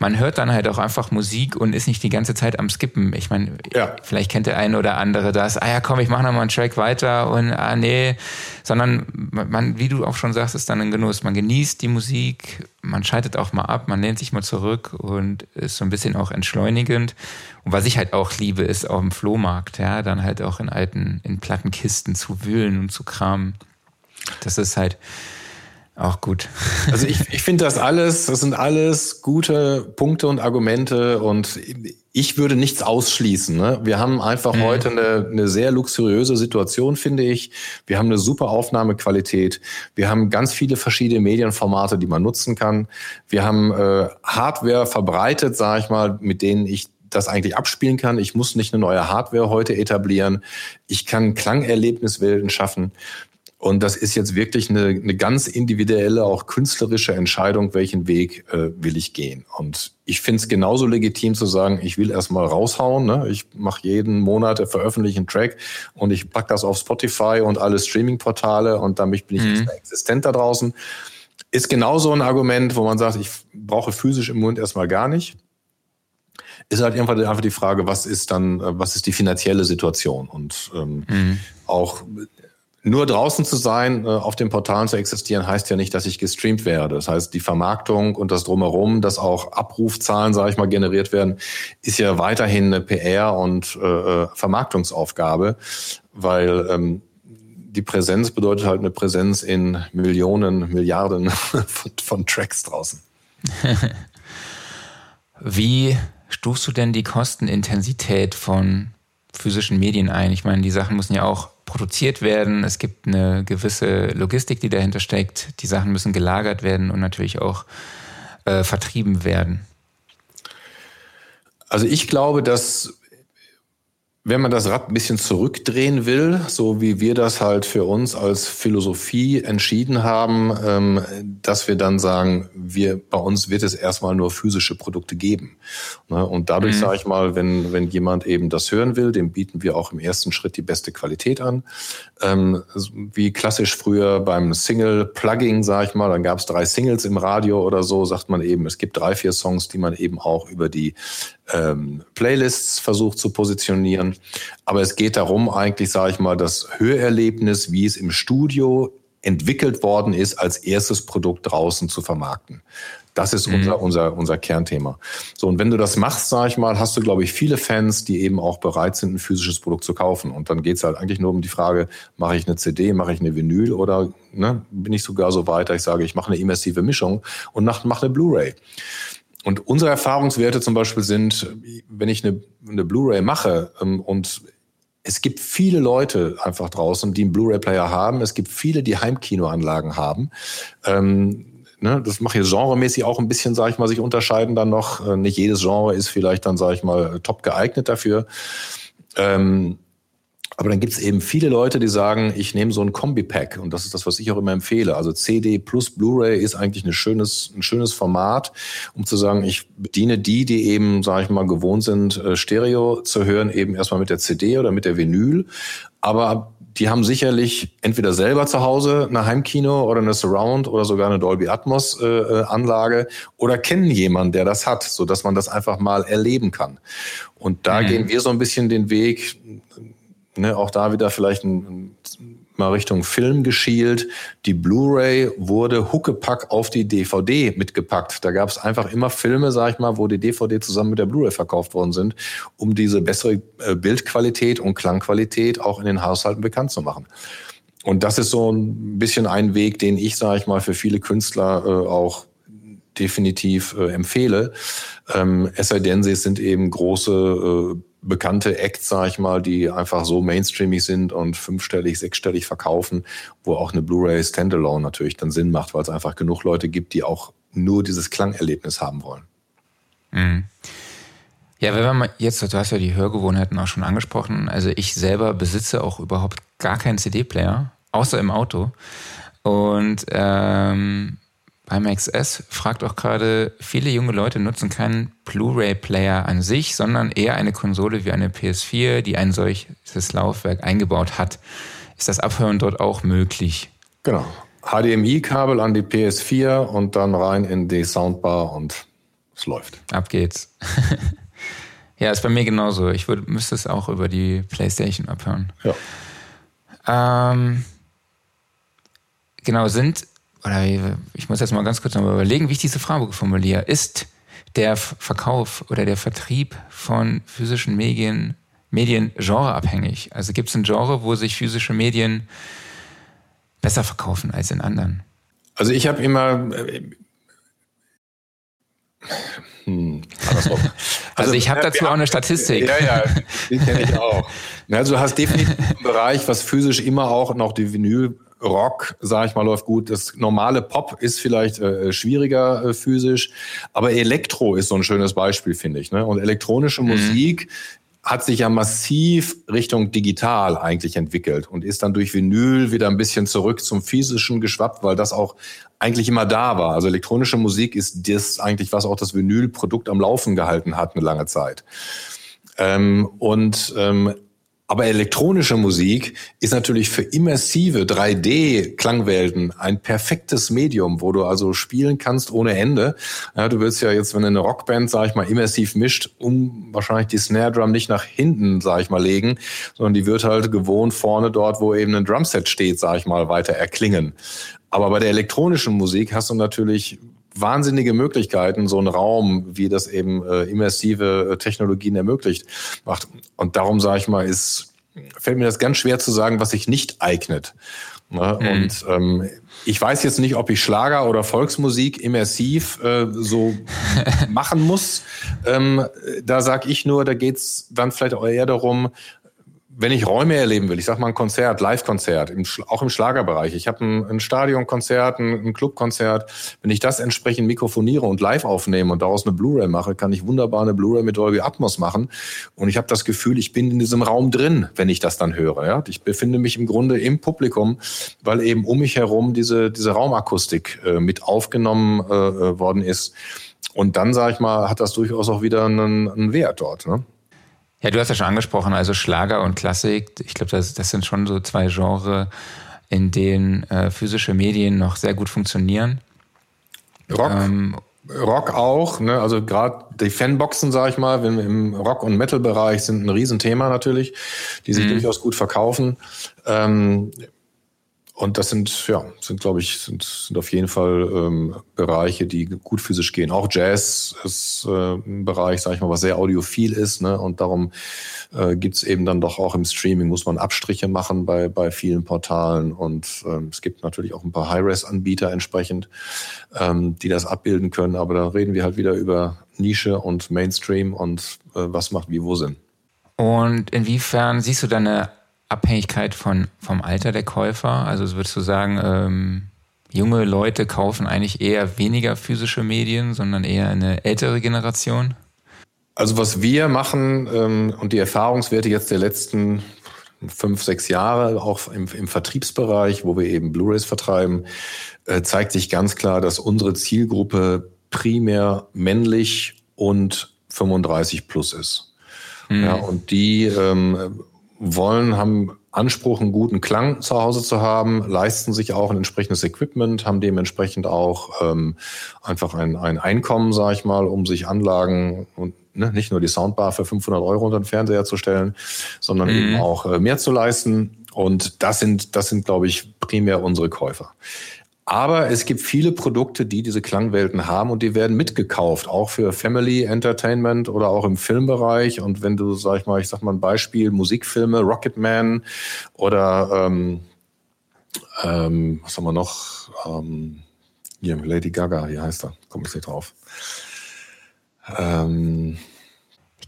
man hört dann halt auch einfach Musik und ist nicht die ganze Zeit am Skippen. Ich meine, ja. vielleicht kennt der eine oder andere das, ah ja, komm, ich mache nochmal einen Track weiter und ah nee, sondern man, wie du auch schon sagst, ist dann ein Genuss. Man genießt die Musik, man schaltet auch mal ab, man lehnt sich mal zurück und ist so ein bisschen auch entschleunigend. Und was ich halt auch liebe, ist auf dem Flohmarkt, ja, dann halt auch in alten, in Plattenkisten zu wühlen und zu kramen. Das ist halt, auch gut. Also ich, ich finde das alles, das sind alles gute Punkte und Argumente und ich würde nichts ausschließen. Ne? Wir haben einfach mhm. heute eine, eine sehr luxuriöse Situation, finde ich. Wir haben eine super Aufnahmequalität. Wir haben ganz viele verschiedene Medienformate, die man nutzen kann. Wir haben äh, Hardware verbreitet, sage ich mal, mit denen ich das eigentlich abspielen kann. Ich muss nicht eine neue Hardware heute etablieren. Ich kann Klangerlebniswelten schaffen. Und das ist jetzt wirklich eine, eine ganz individuelle, auch künstlerische Entscheidung, welchen Weg äh, will ich gehen. Und ich finde es genauso legitim zu sagen, ich will erstmal raushauen. Ne? Ich mache jeden Monat, veröffentliche einen Track und ich pack das auf Spotify und alle Streaming-Portale und damit bin ich mhm. nicht mehr existent da draußen. Ist genauso ein Argument, wo man sagt, ich brauche physisch im Mund erstmal gar nicht ist halt einfach, einfach die Frage, was ist dann, äh, was ist die finanzielle Situation? Und ähm, mhm. auch nur draußen zu sein, äh, auf den Portalen zu existieren, heißt ja nicht, dass ich gestreamt werde. Das heißt, die Vermarktung und das drumherum, dass auch Abrufzahlen, sage ich mal, generiert werden, ist ja weiterhin eine PR- und äh, äh, Vermarktungsaufgabe, weil ähm, die Präsenz bedeutet halt eine Präsenz in Millionen, Milliarden von, von Tracks draußen. Wie stufst du denn die Kostenintensität von physischen Medien ein? Ich meine, die Sachen müssen ja auch produziert werden. Es gibt eine gewisse Logistik, die dahinter steckt. Die Sachen müssen gelagert werden und natürlich auch äh, vertrieben werden. Also ich glaube, dass wenn man das Rad ein bisschen zurückdrehen will, so wie wir das halt für uns als Philosophie entschieden haben, ähm, dass wir dann sagen, wir bei uns wird es erstmal nur physische Produkte geben. Ne? Und dadurch mhm. sage ich mal, wenn wenn jemand eben das hören will, dem bieten wir auch im ersten Schritt die beste Qualität an. Ähm, wie klassisch früher beim Single-Plugging, sage ich mal, dann gab es drei Singles im Radio oder so, sagt man eben, es gibt drei, vier Songs, die man eben auch über die ähm, Playlists versucht zu positionieren. Aber es geht darum, eigentlich, sage ich mal, das Hörerlebnis, wie es im Studio entwickelt worden ist, als erstes Produkt draußen zu vermarkten. Das ist mhm. unser, unser, unser Kernthema. So, und wenn du das machst, sag ich mal, hast du, glaube ich, viele Fans, die eben auch bereit sind, ein physisches Produkt zu kaufen. Und dann geht's halt eigentlich nur um die Frage, mache ich eine CD, mache ich eine Vinyl oder ne, bin ich sogar so weiter, ich sage, ich mache eine immersive Mischung und mache mach eine Blu-ray. Und unsere Erfahrungswerte zum Beispiel sind, wenn ich eine, eine Blu-ray mache ähm, und es gibt viele Leute einfach draußen, die einen Blu-ray-Player haben. Es gibt viele, die Heimkinoanlagen haben. Ähm, ne, das mache ich genremäßig auch ein bisschen, sage ich mal, sich unterscheiden dann noch. Äh, nicht jedes Genre ist vielleicht dann, sage ich mal, top geeignet dafür. Ähm, aber dann gibt es eben viele Leute, die sagen, ich nehme so ein Kombi-Pack und das ist das, was ich auch immer empfehle. Also CD plus Blu-ray ist eigentlich ein schönes, ein schönes Format, um zu sagen, ich bediene die, die eben, sage ich mal, gewohnt sind, äh, Stereo zu hören, eben erstmal mit der CD oder mit der Vinyl. Aber die haben sicherlich entweder selber zu Hause eine Heimkino oder eine Surround oder sogar eine Dolby Atmos äh, äh Anlage oder kennen jemanden, der das hat, so dass man das einfach mal erleben kann. Und da mhm. gehen wir so ein bisschen den Weg, Ne, auch da wieder vielleicht ein, mal Richtung Film geschielt. Die Blu-ray wurde Huckepack auf die DVD mitgepackt. Da gab es einfach immer Filme, sag ich mal, wo die DVD zusammen mit der Blu-ray verkauft worden sind, um diese bessere äh, Bildqualität und Klangqualität auch in den Haushalten bekannt zu machen. Und das ist so ein bisschen ein Weg, den ich, sage ich mal, für viele Künstler äh, auch definitiv äh, empfehle. Ähm, es sei denn, sie sind eben große äh, bekannte Acts, sag ich mal, die einfach so mainstreamig sind und fünfstellig, sechsstellig verkaufen, wo auch eine Blu-ray Standalone natürlich dann Sinn macht, weil es einfach genug Leute gibt, die auch nur dieses Klangerlebnis haben wollen. Mhm. Ja, wenn man jetzt, du hast ja die Hörgewohnheiten auch schon angesprochen. Also ich selber besitze auch überhaupt gar keinen CD-Player, außer im Auto. Und ähm, beim XS fragt auch gerade, viele junge Leute nutzen keinen Blu-ray-Player an sich, sondern eher eine Konsole wie eine PS4, die ein solches Laufwerk eingebaut hat. Ist das Abhören dort auch möglich? Genau. HDMI-Kabel an die PS4 und dann rein in die Soundbar und es läuft. Ab geht's. ja, ist bei mir genauso. Ich würde, müsste es auch über die PlayStation abhören. Ja. Ähm, genau, sind oder ich muss jetzt mal ganz kurz noch überlegen, wie ich diese Frage formuliere. Ist der Verkauf oder der Vertrieb von physischen Medien, Medien genreabhängig? Also gibt es ein Genre, wo sich physische Medien besser verkaufen als in anderen? Also ich habe immer äh, hm, also, also, ich habe dazu auch eine Statistik. Ja, ja, die kenne ich auch. Also du hast definitiv einen Bereich, was physisch immer auch noch die Vinyl Rock, sage ich mal, läuft gut. Das normale Pop ist vielleicht äh, schwieriger äh, physisch, aber Elektro ist so ein schönes Beispiel, finde ich. Ne? Und elektronische mhm. Musik hat sich ja massiv Richtung digital eigentlich entwickelt und ist dann durch Vinyl wieder ein bisschen zurück zum physischen geschwappt, weil das auch eigentlich immer da war. Also elektronische Musik ist das eigentlich, was auch das Vinylprodukt am Laufen gehalten hat eine lange Zeit. Ähm, und ähm, aber elektronische Musik ist natürlich für immersive 3D-Klangwelten ein perfektes Medium, wo du also spielen kannst ohne Ende. Ja, du willst ja jetzt, wenn du eine Rockband, sag ich mal, immersiv mischt, um wahrscheinlich die Snare Drum nicht nach hinten, sag ich mal, legen, sondern die wird halt gewohnt vorne dort, wo eben ein Drumset steht, sag ich mal, weiter erklingen. Aber bei der elektronischen Musik hast du natürlich wahnsinnige Möglichkeiten, so einen Raum, wie das eben äh, immersive äh, Technologien ermöglicht, macht. Und darum sage ich mal, ist fällt mir das ganz schwer zu sagen, was sich nicht eignet. Ne? Mhm. Und ähm, ich weiß jetzt nicht, ob ich Schlager oder Volksmusik immersiv äh, so machen muss. Ähm, da sage ich nur, da geht's dann vielleicht auch eher darum, wenn ich Räume erleben will, ich sag mal ein Konzert, Live-Konzert, auch im Schlagerbereich, ich habe ein, ein Stadionkonzert, ein, ein Clubkonzert, wenn ich das entsprechend mikrofoniere und live aufnehme und daraus eine Blu-ray mache, kann ich wunderbar eine Blu-ray mit Dolby Atmos machen und ich habe das Gefühl, ich bin in diesem Raum drin, wenn ich das dann höre. Ja? Ich befinde mich im Grunde im Publikum, weil eben um mich herum diese, diese Raumakustik äh, mit aufgenommen äh, äh worden ist. Und dann, sage ich mal, hat das durchaus auch wieder einen, einen Wert dort. Ne? Ja, du hast ja schon angesprochen, also Schlager und Klassik. Ich glaube, das, das sind schon so zwei Genres, in denen äh, physische Medien noch sehr gut funktionieren. Rock. Ähm, Rock auch, ne? also gerade die Fanboxen, sag ich mal, wenn wir im Rock- und Metal-Bereich sind ein Riesenthema natürlich, die sich mhm. durchaus gut verkaufen. Ähm, und das sind, ja, sind, glaube ich, sind, sind auf jeden Fall ähm, Bereiche, die gut physisch gehen. Auch Jazz ist äh, ein Bereich, sage ich mal, was sehr audiophil ist. Ne? Und darum äh, gibt eben dann doch auch im Streaming, muss man Abstriche machen bei, bei vielen Portalen. Und ähm, es gibt natürlich auch ein paar High-Res-Anbieter entsprechend, ähm, die das abbilden können. Aber da reden wir halt wieder über Nische und Mainstream und äh, was macht wie wo Sinn. Und inwiefern siehst du deine Abhängigkeit von, vom Alter der Käufer? Also würdest du sagen, ähm, junge Leute kaufen eigentlich eher weniger physische Medien, sondern eher eine ältere Generation? Also was wir machen ähm, und die Erfahrungswerte jetzt der letzten fünf, sechs Jahre, auch im, im Vertriebsbereich, wo wir eben Blu-rays vertreiben, äh, zeigt sich ganz klar, dass unsere Zielgruppe primär männlich und 35 plus ist. Mhm. Ja, und die ähm, wollen, haben Anspruch, einen guten Klang zu Hause zu haben, leisten sich auch ein entsprechendes Equipment, haben dementsprechend auch ähm, einfach ein, ein Einkommen, sage ich mal, um sich Anlagen und ne, nicht nur die Soundbar für 500 Euro unter den Fernseher zu stellen, sondern mhm. eben auch äh, mehr zu leisten. Und das sind, das sind, glaube ich, primär unsere Käufer. Aber es gibt viele Produkte, die diese Klangwelten haben und die werden mitgekauft, auch für Family Entertainment oder auch im Filmbereich. Und wenn du, sag ich mal, ich sag mal ein Beispiel, Musikfilme, Rocketman oder ähm, ähm, was haben wir noch? Ähm, hier, Lady Gaga, wie heißt er? Komme ich nicht drauf. Ähm,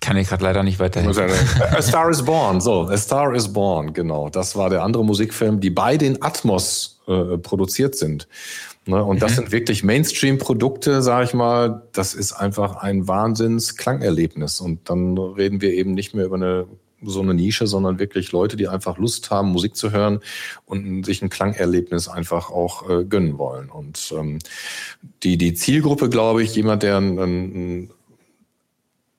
kann ich gerade leider nicht weiterhelfen. A Star is Born, so, A Star is Born, genau. Das war der andere Musikfilm, die beide in Atmos äh, produziert sind. Ne? Und mhm. das sind wirklich Mainstream-Produkte, sage ich mal. Das ist einfach ein Wahnsinns-Klangerlebnis. Und dann reden wir eben nicht mehr über eine so eine Nische, sondern wirklich Leute, die einfach Lust haben, Musik zu hören und sich ein Klangerlebnis einfach auch äh, gönnen wollen. Und ähm, die, die Zielgruppe, glaube ich, jemand, der ein, ein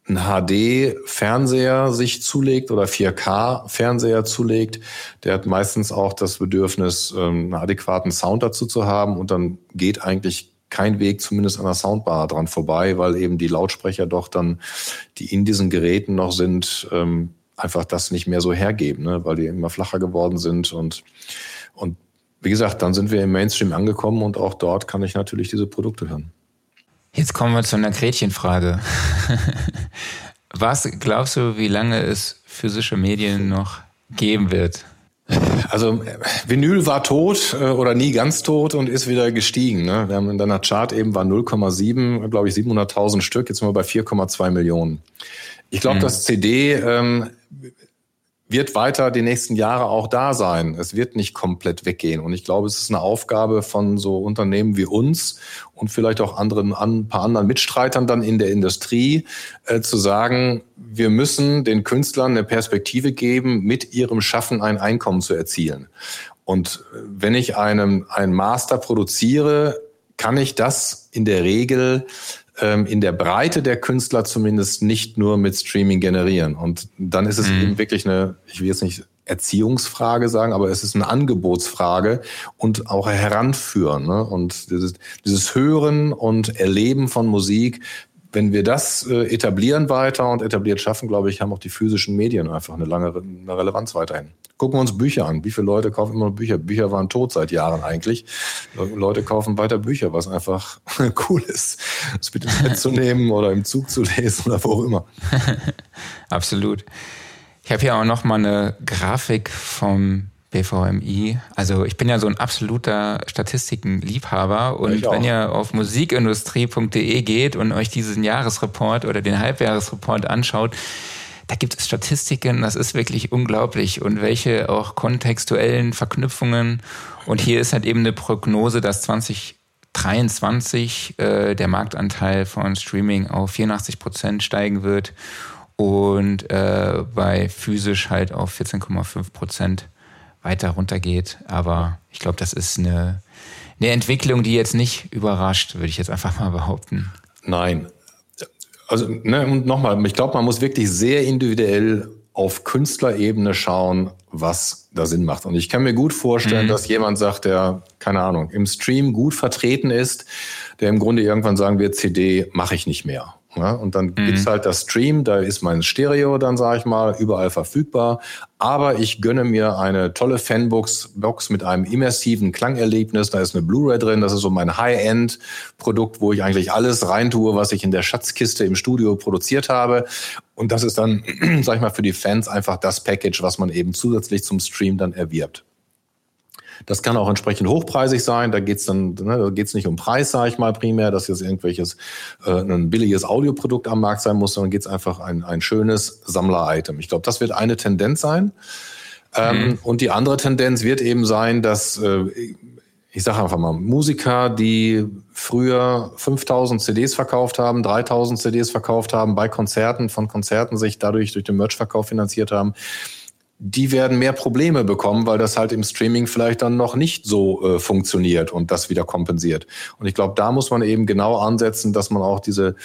ein HD-Fernseher sich zulegt oder 4K-Fernseher zulegt, der hat meistens auch das Bedürfnis, ähm, einen adäquaten Sound dazu zu haben und dann geht eigentlich kein Weg zumindest an der Soundbar dran vorbei, weil eben die Lautsprecher doch dann, die in diesen Geräten noch sind, ähm, einfach das nicht mehr so hergeben, ne? weil die immer flacher geworden sind und, und wie gesagt, dann sind wir im Mainstream angekommen und auch dort kann ich natürlich diese Produkte hören. Jetzt kommen wir zu einer Gretchenfrage. Was glaubst du, wie lange es physische Medien noch geben wird? Also Vinyl war tot äh, oder nie ganz tot und ist wieder gestiegen. Ne? Wir haben in deiner Chart eben war 0,7, glaube ich 700.000 Stück. Jetzt sind wir bei 4,2 Millionen. Ich glaube, mhm. das CD ähm, wird weiter die nächsten Jahre auch da sein. Es wird nicht komplett weggehen. Und ich glaube, es ist eine Aufgabe von so Unternehmen wie uns und vielleicht auch anderen, ein paar anderen Mitstreitern dann in der Industrie, äh, zu sagen, wir müssen den Künstlern eine Perspektive geben, mit ihrem Schaffen ein Einkommen zu erzielen. Und äh, wenn ich einen, einen Master produziere, kann ich das in der Regel ähm, in der Breite der Künstler zumindest nicht nur mit Streaming generieren. Und dann ist es mhm. eben wirklich eine, ich will jetzt nicht Erziehungsfrage sagen, aber es ist eine Angebotsfrage und auch heranführen. Ne? Und dieses, dieses Hören und Erleben von Musik wenn wir das äh, etablieren weiter und etabliert schaffen, glaube ich, haben auch die physischen Medien einfach eine lange eine Relevanz weiterhin. Gucken wir uns Bücher an. Wie viele Leute kaufen immer noch Bücher? Bücher waren tot seit Jahren eigentlich. Leute kaufen weiter Bücher, was einfach cool ist, es mit ins Bett zu nehmen oder im Zug zu lesen oder wo auch immer. Absolut. Ich habe hier auch noch mal eine Grafik vom BVMI. Also ich bin ja so ein absoluter Statistikenliebhaber und wenn ihr auf musikindustrie.de geht und euch diesen Jahresreport oder den Halbjahresreport anschaut, da gibt es Statistiken, das ist wirklich unglaublich und welche auch kontextuellen Verknüpfungen. Und hier ist halt eben eine Prognose, dass 2023 äh, der Marktanteil von Streaming auf 84 Prozent steigen wird und äh, bei physisch halt auf 14,5 Prozent weiter runtergeht. Aber ich glaube, das ist eine, eine Entwicklung, die jetzt nicht überrascht, würde ich jetzt einfach mal behaupten. Nein. Also, ne, und nochmal, ich glaube, man muss wirklich sehr individuell auf Künstlerebene schauen, was da Sinn macht. Und ich kann mir gut vorstellen, mhm. dass jemand sagt, der, keine Ahnung, im Stream gut vertreten ist, der im Grunde irgendwann sagen wird, CD mache ich nicht mehr. Ja, und dann mhm. gibt's halt das Stream, da ist mein Stereo dann, sage ich mal, überall verfügbar. Aber ich gönne mir eine tolle Fanbox Box mit einem immersiven Klangerlebnis. Da ist eine Blu-ray drin. Das ist so mein High-End-Produkt, wo ich eigentlich alles reintue, was ich in der Schatzkiste im Studio produziert habe. Und das ist dann, sag ich mal, für die Fans einfach das Package, was man eben zusätzlich zum Stream dann erwirbt. Das kann auch entsprechend hochpreisig sein. Da geht's dann, ne, da geht's nicht um Preis, sage ich mal primär, dass jetzt irgendwelches äh, ein billiges Audioprodukt am Markt sein muss, sondern geht's einfach ein, ein schönes Sammler-Item. Ich glaube, das wird eine Tendenz sein. Ähm, mhm. Und die andere Tendenz wird eben sein, dass äh, ich sage einfach mal, Musiker, die früher 5000 CDs verkauft haben, 3000 CDs verkauft haben, bei Konzerten, von Konzerten sich dadurch durch den Merchverkauf finanziert haben, die werden mehr Probleme bekommen, weil das halt im Streaming vielleicht dann noch nicht so äh, funktioniert und das wieder kompensiert. Und ich glaube, da muss man eben genau ansetzen, dass man auch diese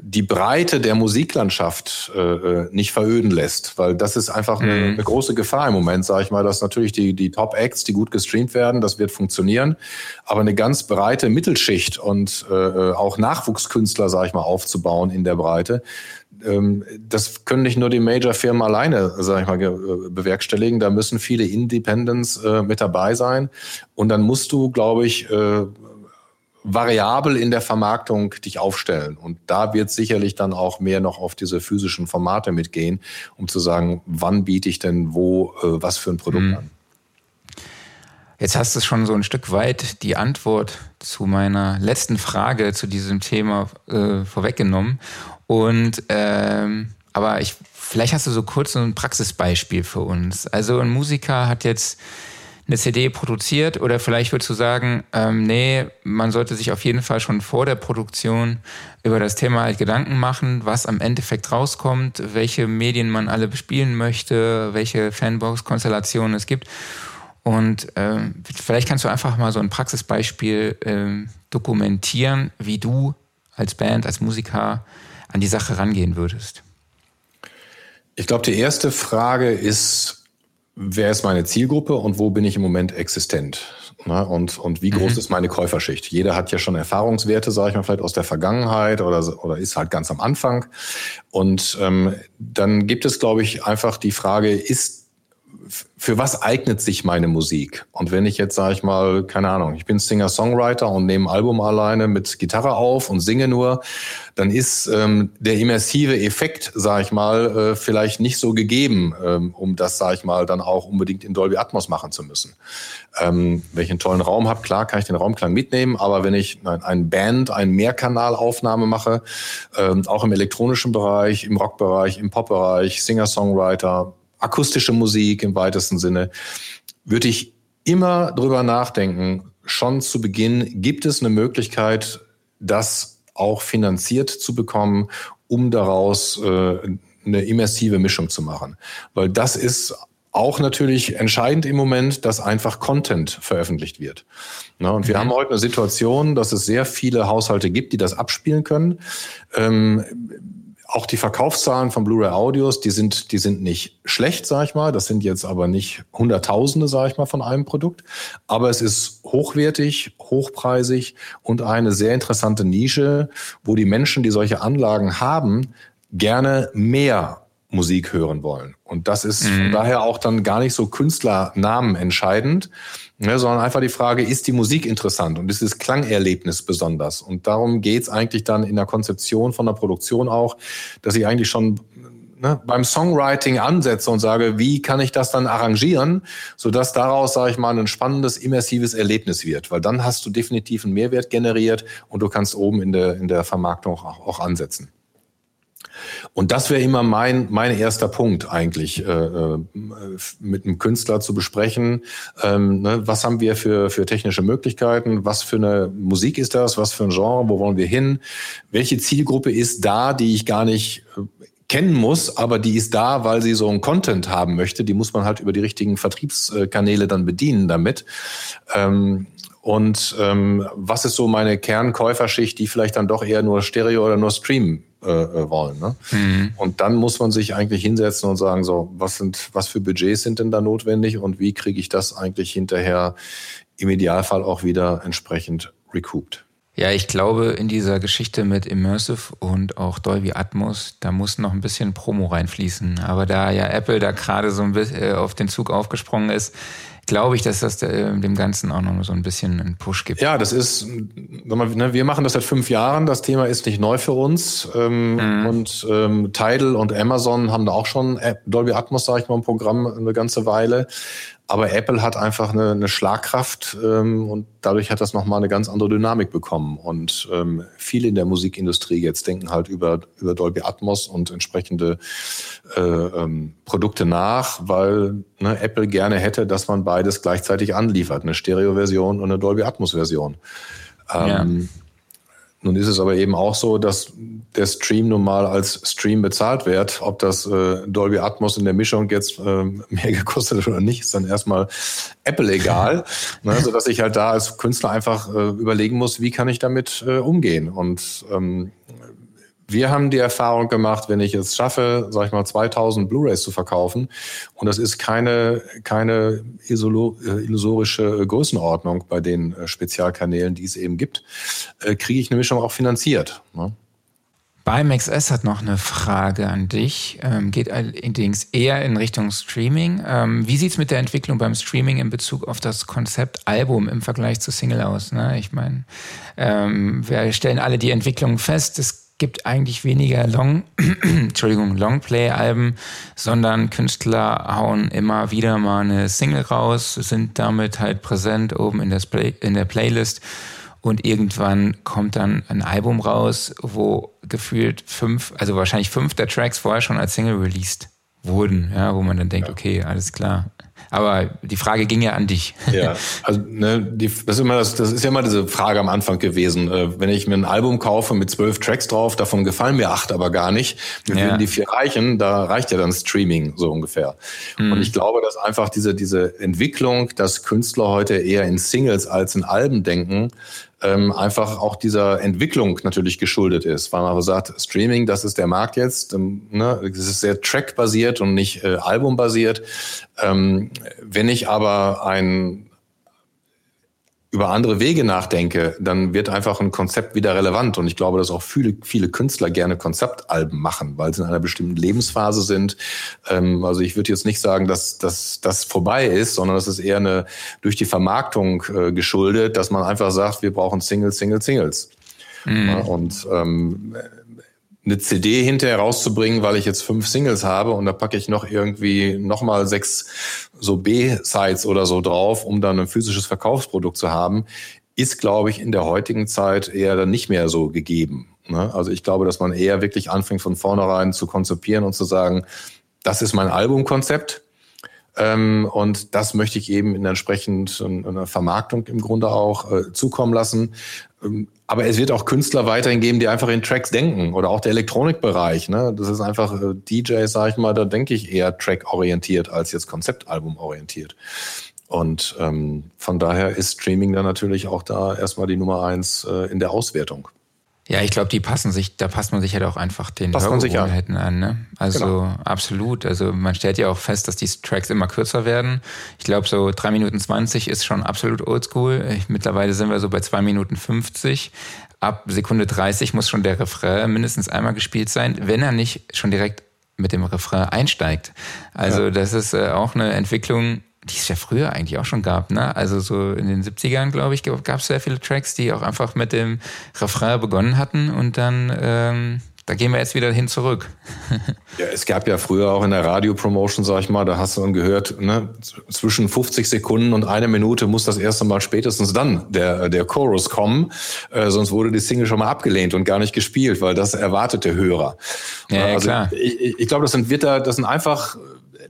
die Breite der Musiklandschaft äh, äh nicht veröden lässt, weil das ist einfach eine, mhm. eine große Gefahr im Moment, sage ich mal, dass natürlich die, die Top-Acts, die gut gestreamt werden, das wird funktionieren, aber eine ganz breite Mittelschicht und äh, äh auch Nachwuchskünstler, sage ich mal, aufzubauen in der Breite, das können nicht nur die Major-Firmen alleine, sage ich mal, äh, bewerkstelligen. Da müssen viele Independents äh, mit dabei sein. Und dann musst du, glaube ich, äh, variabel in der Vermarktung dich aufstellen. Und da wird sicherlich dann auch mehr noch auf diese physischen Formate mitgehen, um zu sagen, wann biete ich denn wo was für ein Produkt mhm. an. Jetzt hast du schon so ein Stück weit die Antwort zu meiner letzten Frage zu diesem Thema äh, vorweggenommen. Und ähm, aber ich, vielleicht hast du so kurz so ein Praxisbeispiel für uns. Also ein Musiker hat jetzt eine CD produziert oder vielleicht würdest du sagen, ähm, nee, man sollte sich auf jeden Fall schon vor der Produktion über das Thema halt Gedanken machen, was am Endeffekt rauskommt, welche Medien man alle bespielen möchte, welche Fanbox-Konstellationen es gibt. Und ähm, vielleicht kannst du einfach mal so ein Praxisbeispiel ähm, dokumentieren, wie du als Band, als Musiker an die Sache rangehen würdest? Ich glaube, die erste Frage ist, wer ist meine Zielgruppe und wo bin ich im Moment existent? Na, und, und wie groß mhm. ist meine Käuferschicht? Jeder hat ja schon Erfahrungswerte, sage ich mal, vielleicht aus der Vergangenheit oder, oder ist halt ganz am Anfang. Und ähm, dann gibt es, glaube ich, einfach die Frage, ist für was eignet sich meine Musik? Und wenn ich jetzt, sage ich mal, keine Ahnung, ich bin Singer-Songwriter und nehme ein Album alleine mit Gitarre auf und singe nur, dann ist ähm, der immersive Effekt, sage ich mal, äh, vielleicht nicht so gegeben, ähm, um das, sage ich mal, dann auch unbedingt in Dolby Atmos machen zu müssen. Ähm, wenn ich einen tollen Raum habe, klar kann ich den Raumklang mitnehmen, aber wenn ich ein, ein Band, ein Mehrkanalaufnahme mache, ähm, auch im elektronischen Bereich, im Rockbereich, im Popbereich, Singer-Songwriter, akustische Musik im weitesten Sinne, würde ich immer drüber nachdenken, schon zu Beginn, gibt es eine Möglichkeit, das auch finanziert zu bekommen, um daraus äh, eine immersive Mischung zu machen. Weil das ist auch natürlich entscheidend im Moment, dass einfach Content veröffentlicht wird. Na, und wir mhm. haben heute eine Situation, dass es sehr viele Haushalte gibt, die das abspielen können. Ähm, auch die Verkaufszahlen von Blu-ray Audios, die sind, die sind nicht schlecht, sag ich mal. Das sind jetzt aber nicht Hunderttausende, sag ich mal, von einem Produkt. Aber es ist hochwertig, hochpreisig und eine sehr interessante Nische, wo die Menschen, die solche Anlagen haben, gerne mehr Musik hören wollen. Und das ist mhm. daher auch dann gar nicht so Künstlernamen entscheidend, ne, sondern einfach die Frage, ist die Musik interessant und ist das Klangerlebnis besonders? Und darum geht's eigentlich dann in der Konzeption von der Produktion auch, dass ich eigentlich schon ne, beim Songwriting ansetze und sage, wie kann ich das dann arrangieren, sodass daraus, sage ich mal, ein spannendes, immersives Erlebnis wird. Weil dann hast du definitiv einen Mehrwert generiert und du kannst oben in der, in der Vermarktung auch, auch ansetzen. Und das wäre immer mein, mein erster Punkt eigentlich, äh, äh, mit einem Künstler zu besprechen. Ähm, ne, was haben wir für, für technische Möglichkeiten? Was für eine Musik ist das? Was für ein Genre? Wo wollen wir hin? Welche Zielgruppe ist da, die ich gar nicht äh, kennen muss, aber die ist da, weil sie so einen Content haben möchte. Die muss man halt über die richtigen Vertriebskanäle dann bedienen damit. Ähm, und ähm, was ist so meine Kernkäuferschicht, die vielleicht dann doch eher nur Stereo oder nur Stream äh, äh, wollen. Ne? Mhm. Und dann muss man sich eigentlich hinsetzen und sagen, so, was sind, was für Budgets sind denn da notwendig und wie kriege ich das eigentlich hinterher im Idealfall auch wieder entsprechend recouped? Ja, ich glaube, in dieser Geschichte mit Immersive und auch Dolby Atmos, da muss noch ein bisschen Promo reinfließen. Aber da ja Apple da gerade so ein bisschen äh, auf den Zug aufgesprungen ist, glaube ich, dass das äh, dem Ganzen auch noch so ein bisschen einen Push gibt. Ja, das ist, ne, wir machen das seit fünf Jahren. Das Thema ist nicht neu für uns. Ähm, mhm. Und ähm, Tidal und Amazon haben da auch schon Dolby Atmos, sage ich mal, im Programm eine ganze Weile. Aber Apple hat einfach eine, eine Schlagkraft ähm, und dadurch hat das nochmal eine ganz andere Dynamik bekommen. Und ähm, viele in der Musikindustrie jetzt denken halt über, über Dolby Atmos und entsprechende äh, ähm, Produkte nach, weil ne, Apple gerne hätte, dass man beides gleichzeitig anliefert, eine Stereo-Version und eine Dolby Atmos-Version. Ähm, ja. Nun ist es aber eben auch so, dass der Stream nun mal als Stream bezahlt wird. Ob das äh, Dolby Atmos in der Mischung jetzt äh, mehr gekostet hat oder nicht, ist dann erstmal Apple egal. ne, so dass ich halt da als Künstler einfach äh, überlegen muss, wie kann ich damit äh, umgehen. Und ähm, wir haben die Erfahrung gemacht, wenn ich es schaffe, sag ich mal, 2000 Blu-rays zu verkaufen, und das ist keine, keine äh, illusorische Größenordnung bei den äh, Spezialkanälen, die es eben gibt, äh, kriege ich eine Mischung auch finanziert. Ne? BIMAX hat noch eine Frage an dich, ähm, geht allerdings eher in Richtung Streaming. Ähm, wie sieht es mit der Entwicklung beim Streaming in Bezug auf das Konzept Album im Vergleich zu Single aus? Ne? Ich meine, ähm, wir stellen alle die Entwicklung fest. Es gibt eigentlich weniger Long, Entschuldigung, Longplay-Alben, sondern Künstler hauen immer wieder mal eine Single raus, sind damit halt präsent oben in, Play, in der Playlist. Und irgendwann kommt dann ein Album raus, wo gefühlt fünf, also wahrscheinlich fünf der Tracks vorher schon als Single released wurden, ja, wo man dann denkt, okay, alles klar, aber die Frage ging ja an dich. Ja, also ne, die, das, ist immer das, das ist ja immer diese Frage am Anfang gewesen. Äh, wenn ich mir ein Album kaufe mit zwölf Tracks drauf, davon gefallen mir acht aber gar nicht. Mir ja. würden die vier reichen, da reicht ja dann Streaming so ungefähr. Mhm. Und ich glaube, dass einfach diese, diese Entwicklung, dass Künstler heute eher in Singles als in Alben denken, ähm, einfach auch dieser Entwicklung natürlich geschuldet ist, weil man sagt, Streaming, das ist der Markt jetzt, ähm, ne, es ist sehr trackbasiert und nicht äh, albumbasiert. Ähm, wenn ich aber ein über andere Wege nachdenke, dann wird einfach ein Konzept wieder relevant. Und ich glaube, dass auch viele, viele Künstler gerne Konzeptalben machen, weil sie in einer bestimmten Lebensphase sind. Ähm, also ich würde jetzt nicht sagen, dass, dass das vorbei ist, sondern das ist eher eine durch die Vermarktung äh, geschuldet, dass man einfach sagt, wir brauchen Singles, Singles, Singles. Mhm. und ähm, eine CD hinterher rauszubringen, weil ich jetzt fünf Singles habe und da packe ich noch irgendwie nochmal sechs so B-Sides oder so drauf, um dann ein physisches Verkaufsprodukt zu haben, ist, glaube ich, in der heutigen Zeit eher dann nicht mehr so gegeben. Ne? Also ich glaube, dass man eher wirklich anfängt von vornherein zu konzipieren und zu sagen, das ist mein Albumkonzept. Ähm, und das möchte ich eben in entsprechend einer Vermarktung im Grunde auch äh, zukommen lassen. Ähm, aber es wird auch Künstler weiterhin geben, die einfach in Tracks denken oder auch der Elektronikbereich. Ne? Das ist einfach äh, DJ, sag ich mal, da denke ich eher Track-orientiert als jetzt Konzeptalbum-orientiert. Und ähm, von daher ist Streaming dann natürlich auch da erstmal die Nummer eins äh, in der Auswertung. Ja, ich glaube, die passen sich, da passt man sich halt auch einfach den Hörgewohnheiten an. Ne? Also genau. absolut. Also man stellt ja auch fest, dass die Tracks immer kürzer werden. Ich glaube, so drei Minuten zwanzig ist schon absolut oldschool. Mittlerweile sind wir so bei zwei Minuten fünfzig. Ab Sekunde 30 muss schon der Refrain mindestens einmal gespielt sein, wenn er nicht schon direkt mit dem Refrain einsteigt. Also ja. das ist äh, auch eine Entwicklung, die es ja früher eigentlich auch schon gab, ne? Also so in den 70ern, glaube ich, gab es sehr viele Tracks, die auch einfach mit dem Refrain begonnen hatten und dann ähm, Da gehen wir jetzt wieder hin zurück. ja, es gab ja früher auch in der Radiopromotion, sag ich mal, da hast du dann gehört, ne, zwischen 50 Sekunden und einer Minute muss das erste Mal spätestens dann der, der Chorus kommen, äh, sonst wurde die Single schon mal abgelehnt und gar nicht gespielt, weil das erwartet der Hörer. Ja, also klar. Ich, ich glaube, das sind Witter, das sind einfach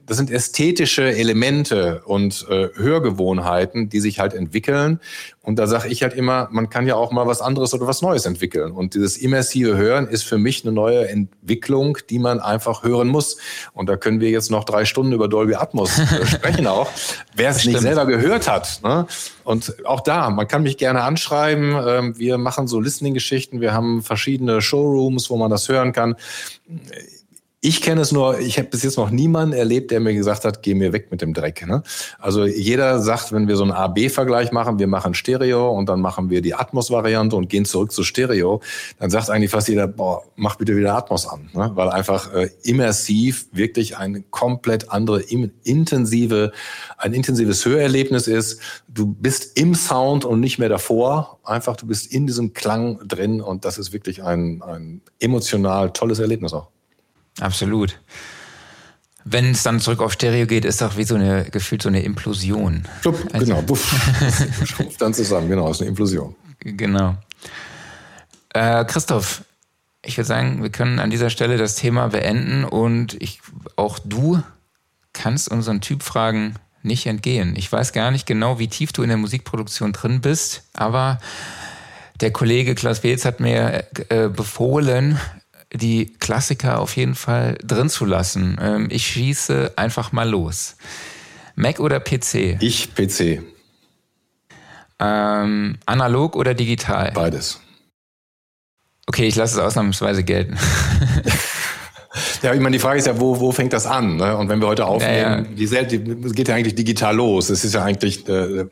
das sind ästhetische Elemente und äh, Hörgewohnheiten, die sich halt entwickeln. Und da sage ich halt immer, man kann ja auch mal was anderes oder was Neues entwickeln. Und dieses immersive Hören ist für mich eine neue Entwicklung, die man einfach hören muss. Und da können wir jetzt noch drei Stunden über Dolby Atmos äh, sprechen auch. Wer es nicht selber gehört hat. Ne? Und auch da, man kann mich gerne anschreiben. Ähm, wir machen so Listening-Geschichten. Wir haben verschiedene Showrooms, wo man das hören kann ich kenne es nur, ich habe bis jetzt noch niemanden erlebt, der mir gesagt hat, geh mir weg mit dem Dreck. Ne? Also jeder sagt, wenn wir so einen A-B-Vergleich machen, wir machen Stereo und dann machen wir die Atmos-Variante und gehen zurück zu Stereo, dann sagt eigentlich fast jeder, boah, mach bitte wieder Atmos an. Ne? Weil einfach äh, immersiv wirklich eine komplett andere, intensive, ein intensives Hörerlebnis ist. Du bist im Sound und nicht mehr davor. Einfach, du bist in diesem Klang drin und das ist wirklich ein, ein emotional tolles Erlebnis auch. Absolut. Wenn es dann zurück auf Stereo geht, ist doch wie so eine, gefühlt so eine Implosion. Plupp, also, genau, buff. Schrumpft dann zusammen, genau, ist eine Implosion. Genau. Äh, Christoph, ich würde sagen, wir können an dieser Stelle das Thema beenden und ich, auch du kannst unseren Typfragen nicht entgehen. Ich weiß gar nicht genau, wie tief du in der Musikproduktion drin bist, aber der Kollege Klaus Beetz hat mir äh, befohlen, die Klassiker auf jeden Fall drin zu lassen. Ähm, ich schieße einfach mal los. Mac oder PC? Ich PC. Ähm, analog oder digital? Beides. Okay, ich lasse es ausnahmsweise gelten. ja, ich meine, die Frage ist ja, wo, wo fängt das an? Ne? Und wenn wir heute aufnehmen, ja, ja. Die, die geht ja eigentlich digital los. Es ist ja eigentlich, äh,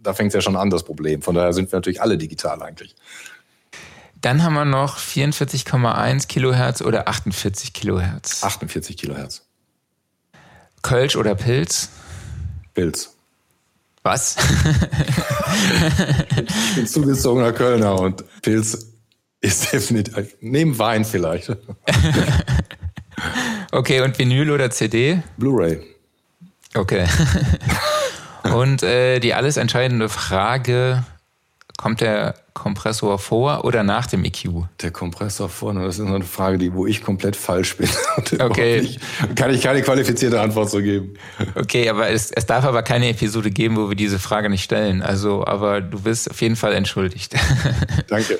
da fängt es ja schon an, das Problem. Von daher sind wir natürlich alle digital eigentlich. Dann haben wir noch 44,1 Kilohertz oder 48 Kilohertz. 48 Kilohertz. Kölsch oder Pilz? Pilz. Was? ich bin zugezogener Kölner und Pilz ist definitiv, neben Wein vielleicht. okay, und Vinyl oder CD? Blu-ray. Okay. und äh, die alles entscheidende Frage, Kommt der Kompressor vor oder nach dem EQ? Der Kompressor vor, das ist eine Frage, die, wo ich komplett falsch bin. Okay. Nicht, kann ich keine qualifizierte Antwort zu geben. Okay, aber es, es darf aber keine Episode geben, wo wir diese Frage nicht stellen. Also, aber du bist auf jeden Fall entschuldigt. Danke.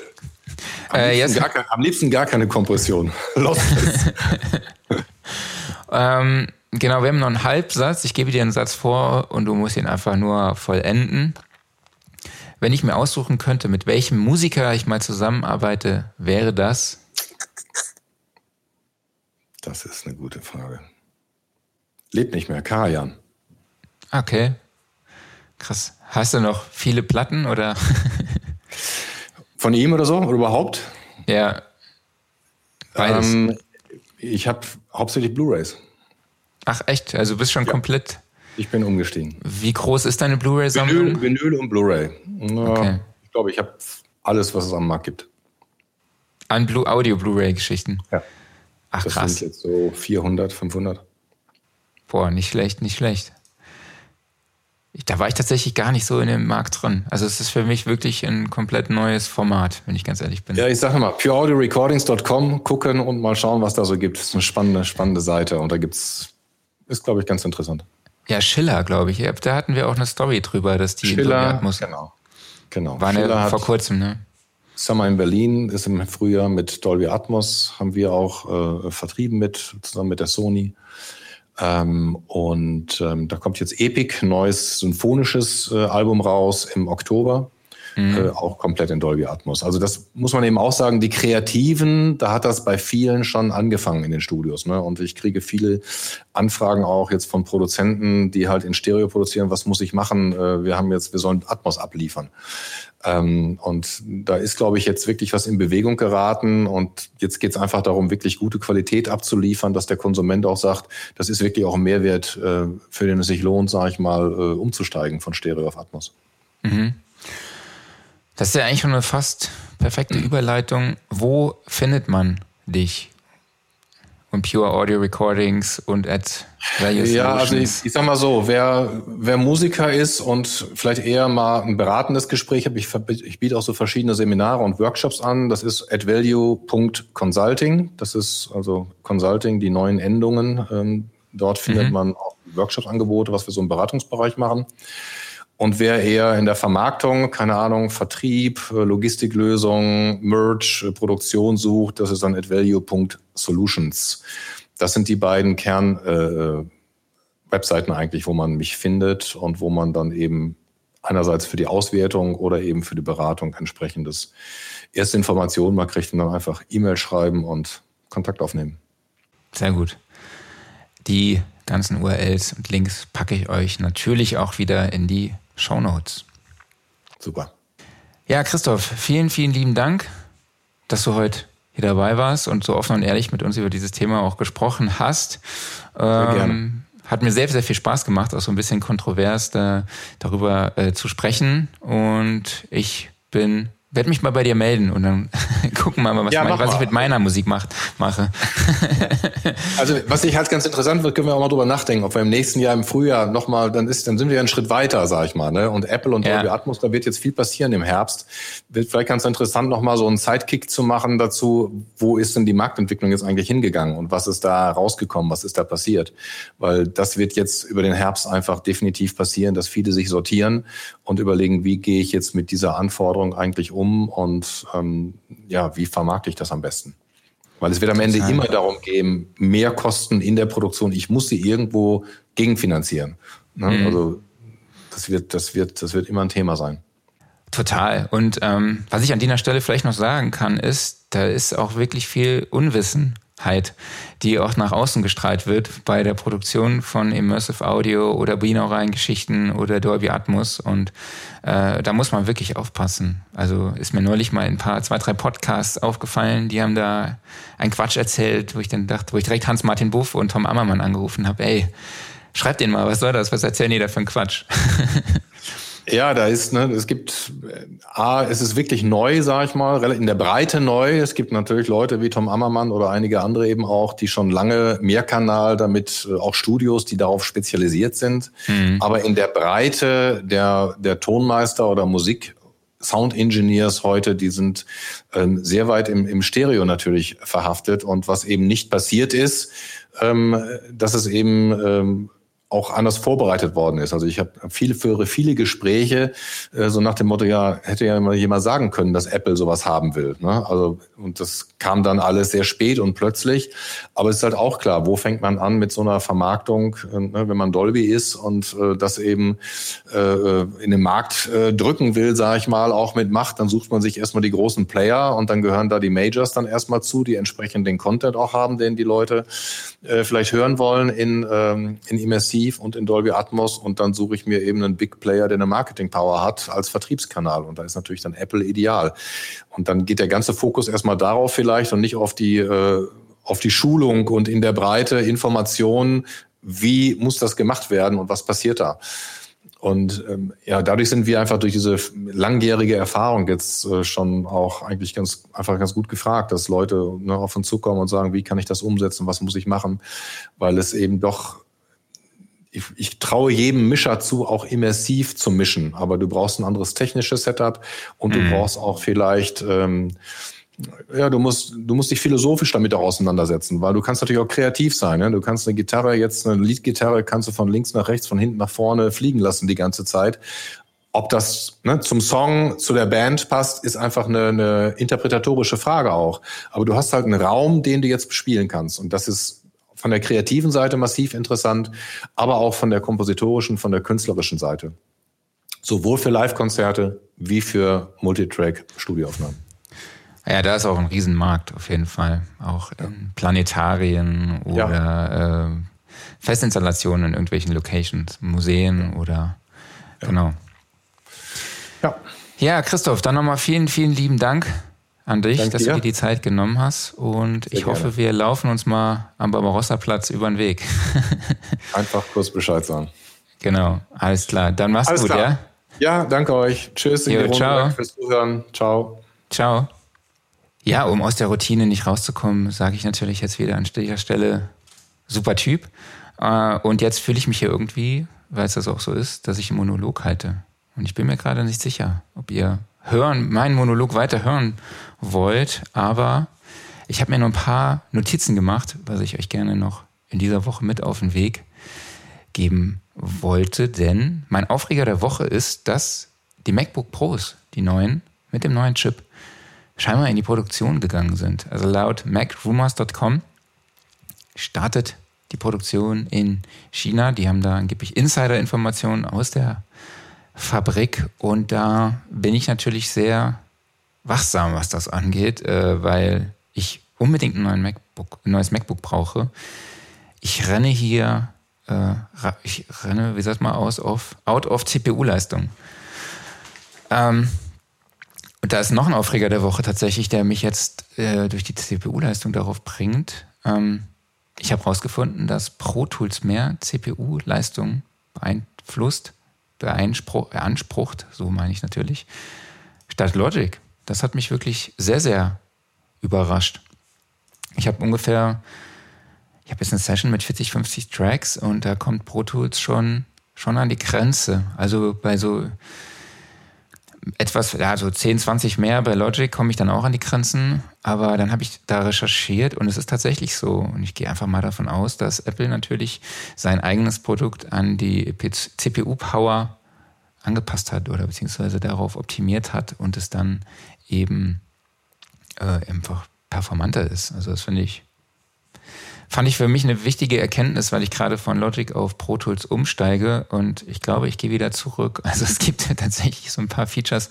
Am, äh, liebsten, gar, am liebsten gar keine Kompression. Lost ähm, genau, wir haben noch einen Halbsatz. Ich gebe dir einen Satz vor und du musst ihn einfach nur vollenden. Wenn ich mir aussuchen könnte, mit welchem Musiker ich mal zusammenarbeite, wäre das? Das ist eine gute Frage. Lebt nicht mehr, Karajan. Okay. Krass. Hast du noch viele Platten oder? Von ihm oder so? Oder überhaupt? Ja. Beides. Ähm, ich habe hauptsächlich Blu-rays. Ach echt? Also du bist schon ja. komplett ich bin umgestiegen. Wie groß ist deine Blu-ray-Sammlung? Vinyl, Vinyl und Blu-ray. Okay. Ich glaube, ich habe alles, was es am Markt gibt. An Blue Audio Blu-ray-Geschichten. Ja. Ach das krass. Das sind jetzt so 400, 500. Boah, nicht schlecht, nicht schlecht. Da war ich tatsächlich gar nicht so in dem Markt drin. Also es ist für mich wirklich ein komplett neues Format, wenn ich ganz ehrlich bin. Ja, ich sage mal, pureaudiorecordings.com gucken und mal schauen, was da so gibt. Das ist eine spannende, spannende Seite und da gibt's, ist glaube ich ganz interessant. Ja, Schiller, glaube ich. Da hatten wir auch eine Story drüber, dass die Schiller, Atmos genau. genau. War eine, vor kurzem, ne? Summer in Berlin ist im Frühjahr mit Dolby Atmos, haben wir auch äh, vertrieben mit, zusammen mit der Sony. Ähm, und ähm, da kommt jetzt Epic, neues symphonisches äh, Album raus im Oktober. Mhm. Äh, auch komplett in Dolby Atmos. Also das muss man eben auch sagen, die Kreativen, da hat das bei vielen schon angefangen in den Studios. Ne? Und ich kriege viele Anfragen auch jetzt von Produzenten, die halt in Stereo produzieren, was muss ich machen? Äh, wir haben jetzt, wir sollen Atmos abliefern. Ähm, und da ist, glaube ich, jetzt wirklich was in Bewegung geraten. Und jetzt geht es einfach darum, wirklich gute Qualität abzuliefern, dass der Konsument auch sagt, das ist wirklich auch ein Mehrwert, äh, für den es sich lohnt, sage ich mal, äh, umzusteigen von Stereo auf Atmos. Mhm. Das ist ja eigentlich schon eine fast perfekte Überleitung. Wo findet man dich? und Pure Audio Recordings und at Value Ja, also ich, ich sag mal so, wer, wer Musiker ist und vielleicht eher mal ein beratendes Gespräch hat, ich, ich biete auch so verschiedene Seminare und Workshops an. Das ist at value.consulting. Das ist also Consulting, die neuen Endungen. Ähm, dort findet mhm. man auch Workshop-Angebote, was wir so im Beratungsbereich machen. Und wer eher in der Vermarktung, keine Ahnung, Vertrieb, äh, Logistiklösung, Merch, äh, Produktion sucht, das ist dann at value.solutions. Das sind die beiden Kern-Webseiten äh, eigentlich, wo man mich findet und wo man dann eben einerseits für die Auswertung oder eben für die Beratung entsprechendes erste Informationen mal kriegt und dann einfach E-Mail schreiben und Kontakt aufnehmen. Sehr gut. Die ganzen URLs und Links packe ich euch natürlich auch wieder in die Show Notes. Super. Ja, Christoph, vielen, vielen lieben Dank, dass du heute hier dabei warst und so offen und ehrlich mit uns über dieses Thema auch gesprochen hast. Sehr ähm, gerne. Hat mir sehr, sehr viel Spaß gemacht, auch so ein bisschen kontrovers da, darüber äh, zu sprechen. Und ich bin werde mich mal bei dir melden und dann gucken wir mal, was, ja, mein, was ich mit meiner Musik macht, mache. also was ich halt ganz interessant wird, können wir auch mal drüber nachdenken, ob wir im nächsten Jahr im Frühjahr nochmal, dann ist, dann sind wir ja einen Schritt weiter, sag ich mal. Ne? Und Apple und Dolby ja. Atmos, da wird jetzt viel passieren im Herbst. Wird vielleicht ganz interessant, nochmal so einen Sidekick zu machen dazu, wo ist denn die Marktentwicklung jetzt eigentlich hingegangen und was ist da rausgekommen, was ist da passiert? Weil das wird jetzt über den Herbst einfach definitiv passieren, dass viele sich sortieren und überlegen, wie gehe ich jetzt mit dieser Anforderung eigentlich um und ähm, ja, wie vermarkte ich das am besten? Weil es wird am Ende immer darum gehen, mehr Kosten in der Produktion. Ich muss sie irgendwo gegenfinanzieren. Ne? Mhm. Also das wird, das wird, das wird immer ein Thema sein. Total. Und ähm, was ich an dieser Stelle vielleicht noch sagen kann, ist, da ist auch wirklich viel Unwissen die auch nach außen gestrahlt wird bei der Produktion von Immersive Audio oder binauralen Geschichten oder Dolby Atmos. Und äh, da muss man wirklich aufpassen. Also ist mir neulich mal ein paar, zwei, drei Podcasts aufgefallen, die haben da einen Quatsch erzählt, wo ich dann dachte, wo ich direkt Hans-Martin Buff und Tom Ammermann angerufen habe, ey, schreibt denen mal, was soll das? Was erzählen die da für einen Quatsch? Ja, da ist, ne, es gibt, äh, A, es ist wirklich neu, sag ich mal, in der Breite neu. Es gibt natürlich Leute wie Tom Ammermann oder einige andere eben auch, die schon lange Mehrkanal, damit äh, auch Studios, die darauf spezialisiert sind. Mhm. Aber in der Breite der, der Tonmeister oder Musik Sound Engineers heute, die sind ähm, sehr weit im, im Stereo natürlich verhaftet. Und was eben nicht passiert ist, ähm, dass es eben ähm, auch anders vorbereitet worden ist. Also ich habe viele führe viele Gespräche äh, so nach dem Motto, ja hätte ja mal jemand sagen können, dass Apple sowas haben will. Ne? Also und das kam dann alles sehr spät und plötzlich. Aber es ist halt auch klar, wo fängt man an mit so einer Vermarktung, äh, ne, wenn man Dolby ist und äh, das eben äh, in den Markt äh, drücken will, sage ich mal, auch mit Macht, dann sucht man sich erstmal die großen Player und dann gehören da die Majors dann erstmal zu, die entsprechend den Content auch haben, den die Leute äh, vielleicht hören wollen in, ähm, in Immersiv und in Dolby Atmos und dann suche ich mir eben einen Big Player, der eine Marketing Power hat als Vertriebskanal und da ist natürlich dann Apple ideal. Und dann geht der ganze Fokus erstmal darauf vielleicht und nicht auf die, äh, auf die Schulung und in der Breite Informationen, wie muss das gemacht werden und was passiert da. Und ähm, ja, dadurch sind wir einfach durch diese langjährige Erfahrung jetzt äh, schon auch eigentlich ganz einfach ganz gut gefragt, dass Leute ne, auf uns zukommen und sagen, wie kann ich das umsetzen, was muss ich machen, weil es eben doch ich, ich traue jedem Mischer zu, auch immersiv zu mischen, aber du brauchst ein anderes technisches Setup und du mhm. brauchst auch vielleicht ähm, ja, du musst, du musst dich philosophisch damit auch auseinandersetzen, weil du kannst natürlich auch kreativ sein. Ne? Du kannst eine Gitarre, jetzt eine Leadgitarre, kannst du von links nach rechts, von hinten nach vorne fliegen lassen die ganze Zeit. Ob das ne, zum Song, zu der Band passt, ist einfach eine, eine interpretatorische Frage auch. Aber du hast halt einen Raum, den du jetzt bespielen kannst. Und das ist von der kreativen Seite massiv interessant, aber auch von der kompositorischen, von der künstlerischen Seite. Sowohl für Live-Konzerte wie für Multitrack-Studioaufnahmen. Ja, da ist auch ein Riesenmarkt auf jeden Fall. Auch in Planetarien oder ja. äh, Festinstallationen in irgendwelchen Locations, Museen oder ja. genau. Ja. Ja, Christoph, dann nochmal vielen, vielen lieben Dank an dich, Dank dass dir. du dir die Zeit genommen hast. Und Sehr ich hoffe, gerne. wir laufen uns mal am Barbarossa-Platz über den Weg. Einfach kurz Bescheid sagen. Genau, alles klar. Dann mach's alles gut, klar. ja? Ja, danke euch. Tschüss. Jo, ciao. fürs Zuhören. Ciao. Ciao. Ja, um aus der Routine nicht rauszukommen, sage ich natürlich jetzt wieder an dieser Stelle, super Typ. Äh, und jetzt fühle ich mich hier irgendwie, weil es das auch so ist, dass ich einen Monolog halte. Und ich bin mir gerade nicht sicher, ob ihr hören, meinen Monolog weiter hören wollt, aber ich habe mir nur ein paar Notizen gemacht, was ich euch gerne noch in dieser Woche mit auf den Weg geben wollte, denn mein Aufreger der Woche ist, dass die MacBook Pros, die neuen, mit dem neuen Chip, scheinbar in die Produktion gegangen sind. Also laut MacRumors.com startet die Produktion in China. Die haben da angeblich Insider-Informationen aus der Fabrik und da bin ich natürlich sehr wachsam, was das angeht, äh, weil ich unbedingt ein, MacBook, ein neues MacBook brauche. Ich renne hier, äh, ich renne, wie sagt man, aus auf, out of CPU-Leistung. Ähm, und da ist noch ein Aufreger der Woche tatsächlich, der mich jetzt äh, durch die CPU-Leistung darauf bringt. Ähm, ich habe herausgefunden, dass Pro Tools mehr CPU-Leistung beeinflusst, beansprucht, so meine ich natürlich, statt Logic. Das hat mich wirklich sehr, sehr überrascht. Ich habe ungefähr, ich habe jetzt eine Session mit 40, 50 Tracks und da kommt Pro Tools schon, schon an die Grenze. Also bei so etwas, ja, so 10, 20 mehr bei Logic komme ich dann auch an die Grenzen. Aber dann habe ich da recherchiert und es ist tatsächlich so. Und ich gehe einfach mal davon aus, dass Apple natürlich sein eigenes Produkt an die CPU-Power angepasst hat oder beziehungsweise darauf optimiert hat und es dann eben äh, einfach performanter ist. Also das finde ich fand ich für mich eine wichtige Erkenntnis, weil ich gerade von Logic auf Pro Tools umsteige und ich glaube, ich gehe wieder zurück. Also es gibt tatsächlich so ein paar Features,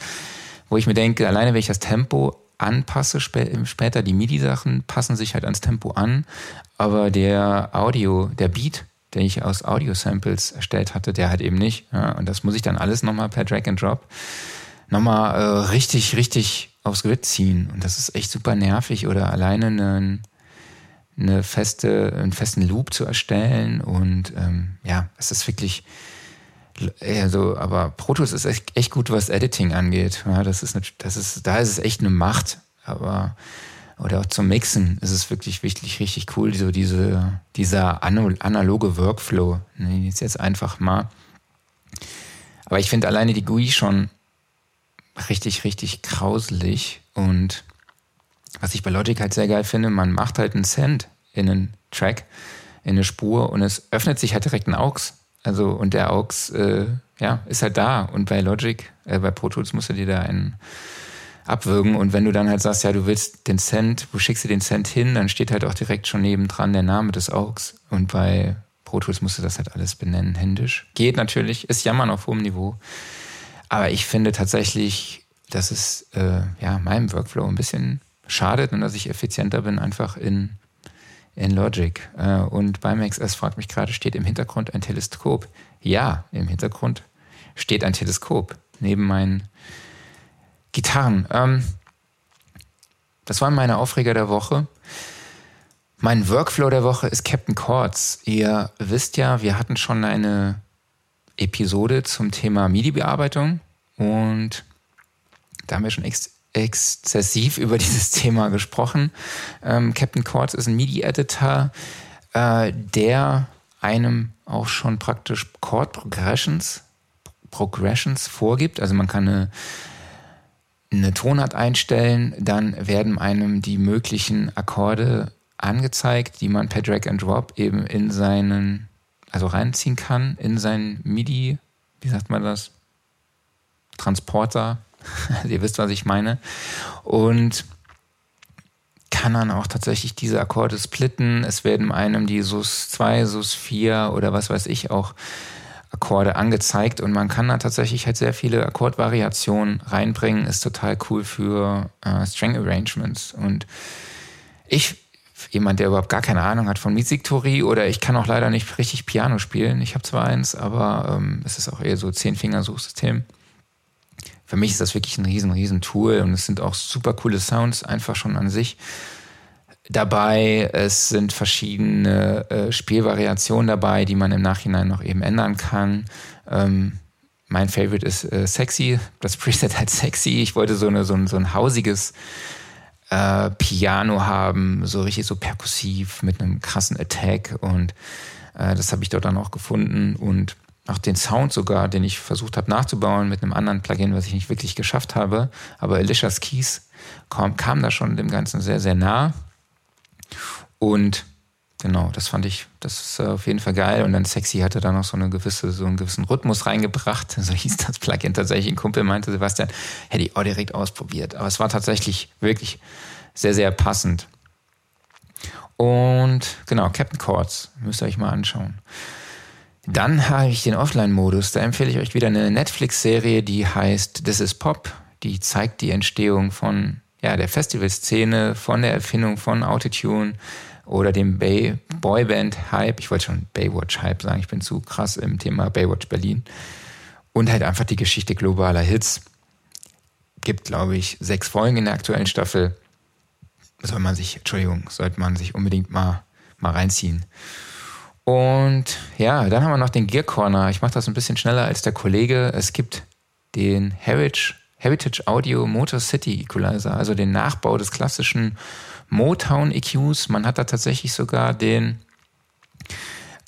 wo ich mir denke, alleine wenn ich das Tempo anpasse später, die MIDI-Sachen passen sich halt ans Tempo an, aber der Audio, der Beat, den ich aus Audio-Samples erstellt hatte, der halt eben nicht. Ja, und das muss ich dann alles nochmal per Drag and Drop nochmal äh, richtig, richtig aufs Grid ziehen. Und das ist echt super nervig. Oder alleine einen eine feste, einen festen Loop zu erstellen. Und ähm, ja, es ist wirklich, also, aber Pro Tools ist echt, echt gut, was Editing angeht. Ja, das ist, eine, das ist, da ist es echt eine Macht. Aber oder auch zum Mixen ist es wirklich wichtig, richtig cool, so diese, dieser analoge Workflow. Ne, jetzt jetzt einfach mal. Aber ich finde alleine die GUI schon richtig, richtig grauselig und was ich bei Logic halt sehr geil finde, man macht halt einen Cent in einen Track, in eine Spur und es öffnet sich halt direkt ein AUX. Also, und der AUX, äh, ja, ist halt da. Und bei Logic, äh, bei Pro Tools musst du dir da einen abwürgen. Und wenn du dann halt sagst, ja, du willst den Cent, wo schickst du den Cent hin, dann steht halt auch direkt schon nebendran der Name des AUX. Und bei Pro Tools musst du das halt alles benennen, händisch. Geht natürlich, ist Jammern auf hohem Niveau. Aber ich finde tatsächlich, dass es äh, ja meinem Workflow ein bisschen schadet und dass ich effizienter bin, einfach in, in Logic. Äh, und beim XS fragt mich gerade, steht im Hintergrund ein Teleskop? Ja, im Hintergrund steht ein Teleskop neben meinen Gitarren. Ähm, das waren meine Aufreger der Woche. Mein Workflow der Woche ist Captain Chords. Ihr wisst ja, wir hatten schon eine Episode zum Thema MIDI-Bearbeitung und da haben wir schon ex exzessiv über dieses Thema gesprochen. Ähm, Captain Chords ist ein MIDI-Editor, äh, der einem auch schon praktisch Chord Progressions, Progressions vorgibt. Also man kann eine, eine Tonart einstellen, dann werden einem die möglichen Akkorde angezeigt, die man per Drag and Drop eben in seinen, also reinziehen kann, in seinen MIDI, wie sagt man das? Transporter, ihr wisst, was ich meine. Und kann dann auch tatsächlich diese Akkorde splitten. Es werden einem die SUS 2, SUS 4 oder was weiß ich auch Akkorde angezeigt und man kann da tatsächlich halt sehr viele Akkordvariationen reinbringen. Ist total cool für äh, String Arrangements. Und ich, jemand, der überhaupt gar keine Ahnung hat von Musiktheorie oder ich kann auch leider nicht richtig Piano spielen. Ich habe zwar eins, aber ähm, es ist auch eher so Zehn-Finger-Suchsystem für mich ist das wirklich ein riesen, riesen Tool und es sind auch super coole Sounds einfach schon an sich dabei. Es sind verschiedene äh, Spielvariationen dabei, die man im Nachhinein noch eben ändern kann. Ähm, mein Favorite ist äh, sexy. Das Preset halt sexy. Ich wollte so, eine, so, ein, so ein hausiges äh, Piano haben, so richtig so perkussiv mit einem krassen Attack und äh, das habe ich dort dann auch gefunden und auch den Sound sogar, den ich versucht habe nachzubauen mit einem anderen Plugin, was ich nicht wirklich geschafft habe. Aber Alicia's Keys kam, kam da schon dem Ganzen sehr, sehr nah. Und genau, das fand ich, das ist auf jeden Fall geil. Und dann Sexy hatte da noch so eine gewisse, so einen gewissen Rhythmus reingebracht. So hieß das Plugin tatsächlich. Ein Kumpel meinte, Sebastian, hätte ich auch direkt ausprobiert. Aber es war tatsächlich wirklich sehr, sehr passend. Und genau, Captain Chords, müsst ihr euch mal anschauen. Dann habe ich den Offline-Modus. Da empfehle ich euch wieder eine Netflix-Serie, die heißt This is Pop. Die zeigt die Entstehung von ja, der Festivalszene, von der Erfindung von Autotune oder dem Bay Boyband-Hype. Ich wollte schon Baywatch-Hype sagen, ich bin zu krass im Thema Baywatch Berlin. Und halt einfach die Geschichte globaler Hits. Gibt, glaube ich, sechs Folgen in der aktuellen Staffel. Soll man sich, Entschuldigung, sollte man sich unbedingt mal, mal reinziehen. Und ja, dann haben wir noch den Gear Corner. Ich mache das ein bisschen schneller als der Kollege. Es gibt den Heritage, Heritage Audio Motor City Equalizer, also den Nachbau des klassischen Motown EQs. Man hat da tatsächlich sogar den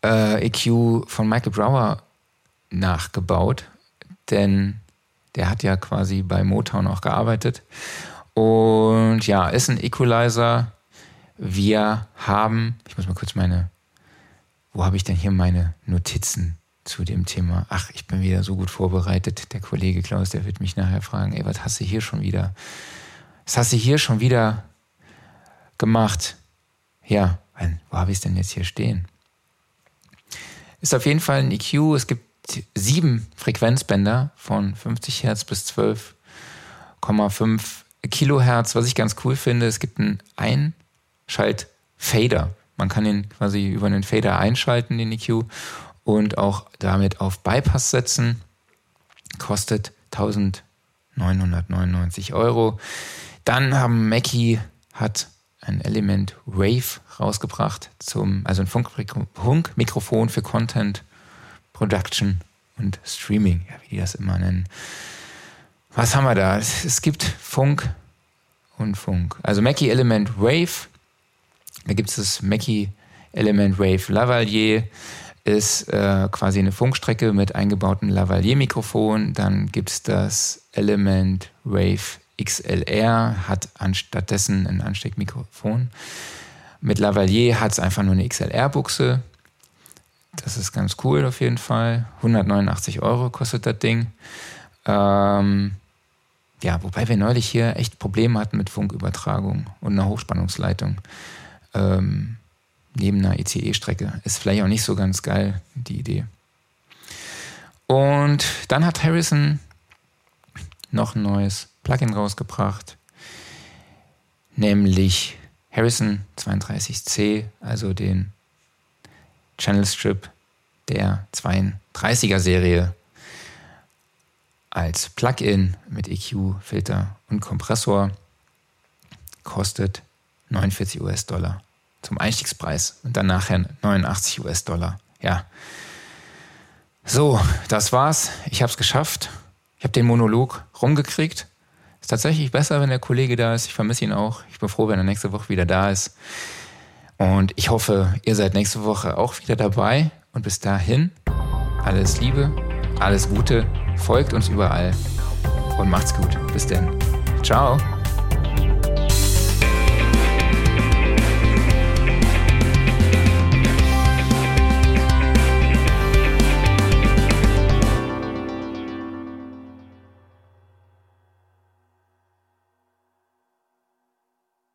äh, EQ von Michael Brower nachgebaut, denn der hat ja quasi bei Motown auch gearbeitet. Und ja, ist ein Equalizer. Wir haben, ich muss mal kurz meine wo habe ich denn hier meine Notizen zu dem Thema? Ach, ich bin wieder so gut vorbereitet. Der Kollege Klaus, der wird mich nachher fragen, ey, was hast du hier schon wieder? Was hast du hier schon wieder gemacht? Ja, wo habe ich es denn jetzt hier stehen? Ist auf jeden Fall ein EQ. Es gibt sieben Frequenzbänder von 50 Hertz bis 12,5 Kilohertz. Was ich ganz cool finde, es gibt einen Einschaltfader. Man kann ihn quasi über einen Fader einschalten, den EQ, und auch damit auf Bypass setzen. Kostet 1999 Euro. Dann haben Mackie hat ein Element Wave rausgebracht zum, also ein Funkmikrofon für Content Production und Streaming, ja, wie die das immer nennen. Was haben wir da? Es gibt Funk und Funk. Also Mackie Element Wave da gibt es das Mackie Element Wave Lavalier, ist äh, quasi eine Funkstrecke mit eingebautem Lavalier-Mikrofon. Dann gibt es das Element Wave XLR, hat anstattdessen ein Ansteckmikrofon. Mit Lavalier hat es einfach nur eine XLR-Buchse. Das ist ganz cool auf jeden Fall. 189 Euro kostet das Ding. Ähm, ja, wobei wir neulich hier echt Probleme hatten mit Funkübertragung und einer Hochspannungsleitung ähm, neben einer ECE-Strecke. Ist vielleicht auch nicht so ganz geil, die Idee. Und dann hat Harrison noch ein neues Plugin rausgebracht, nämlich Harrison 32C, also den Channel Strip der 32er Serie als Plugin mit EQ, Filter und Kompressor kostet 49 US-Dollar zum Einstiegspreis und dann nachher 89 US-Dollar. Ja. So, das war's. Ich habe es geschafft. Ich habe den Monolog rumgekriegt. Ist tatsächlich besser, wenn der Kollege da ist. Ich vermisse ihn auch. Ich bin froh, wenn er nächste Woche wieder da ist. Und ich hoffe, ihr seid nächste Woche auch wieder dabei. Und bis dahin, alles Liebe, alles Gute, folgt uns überall und macht's gut. Bis denn. Ciao.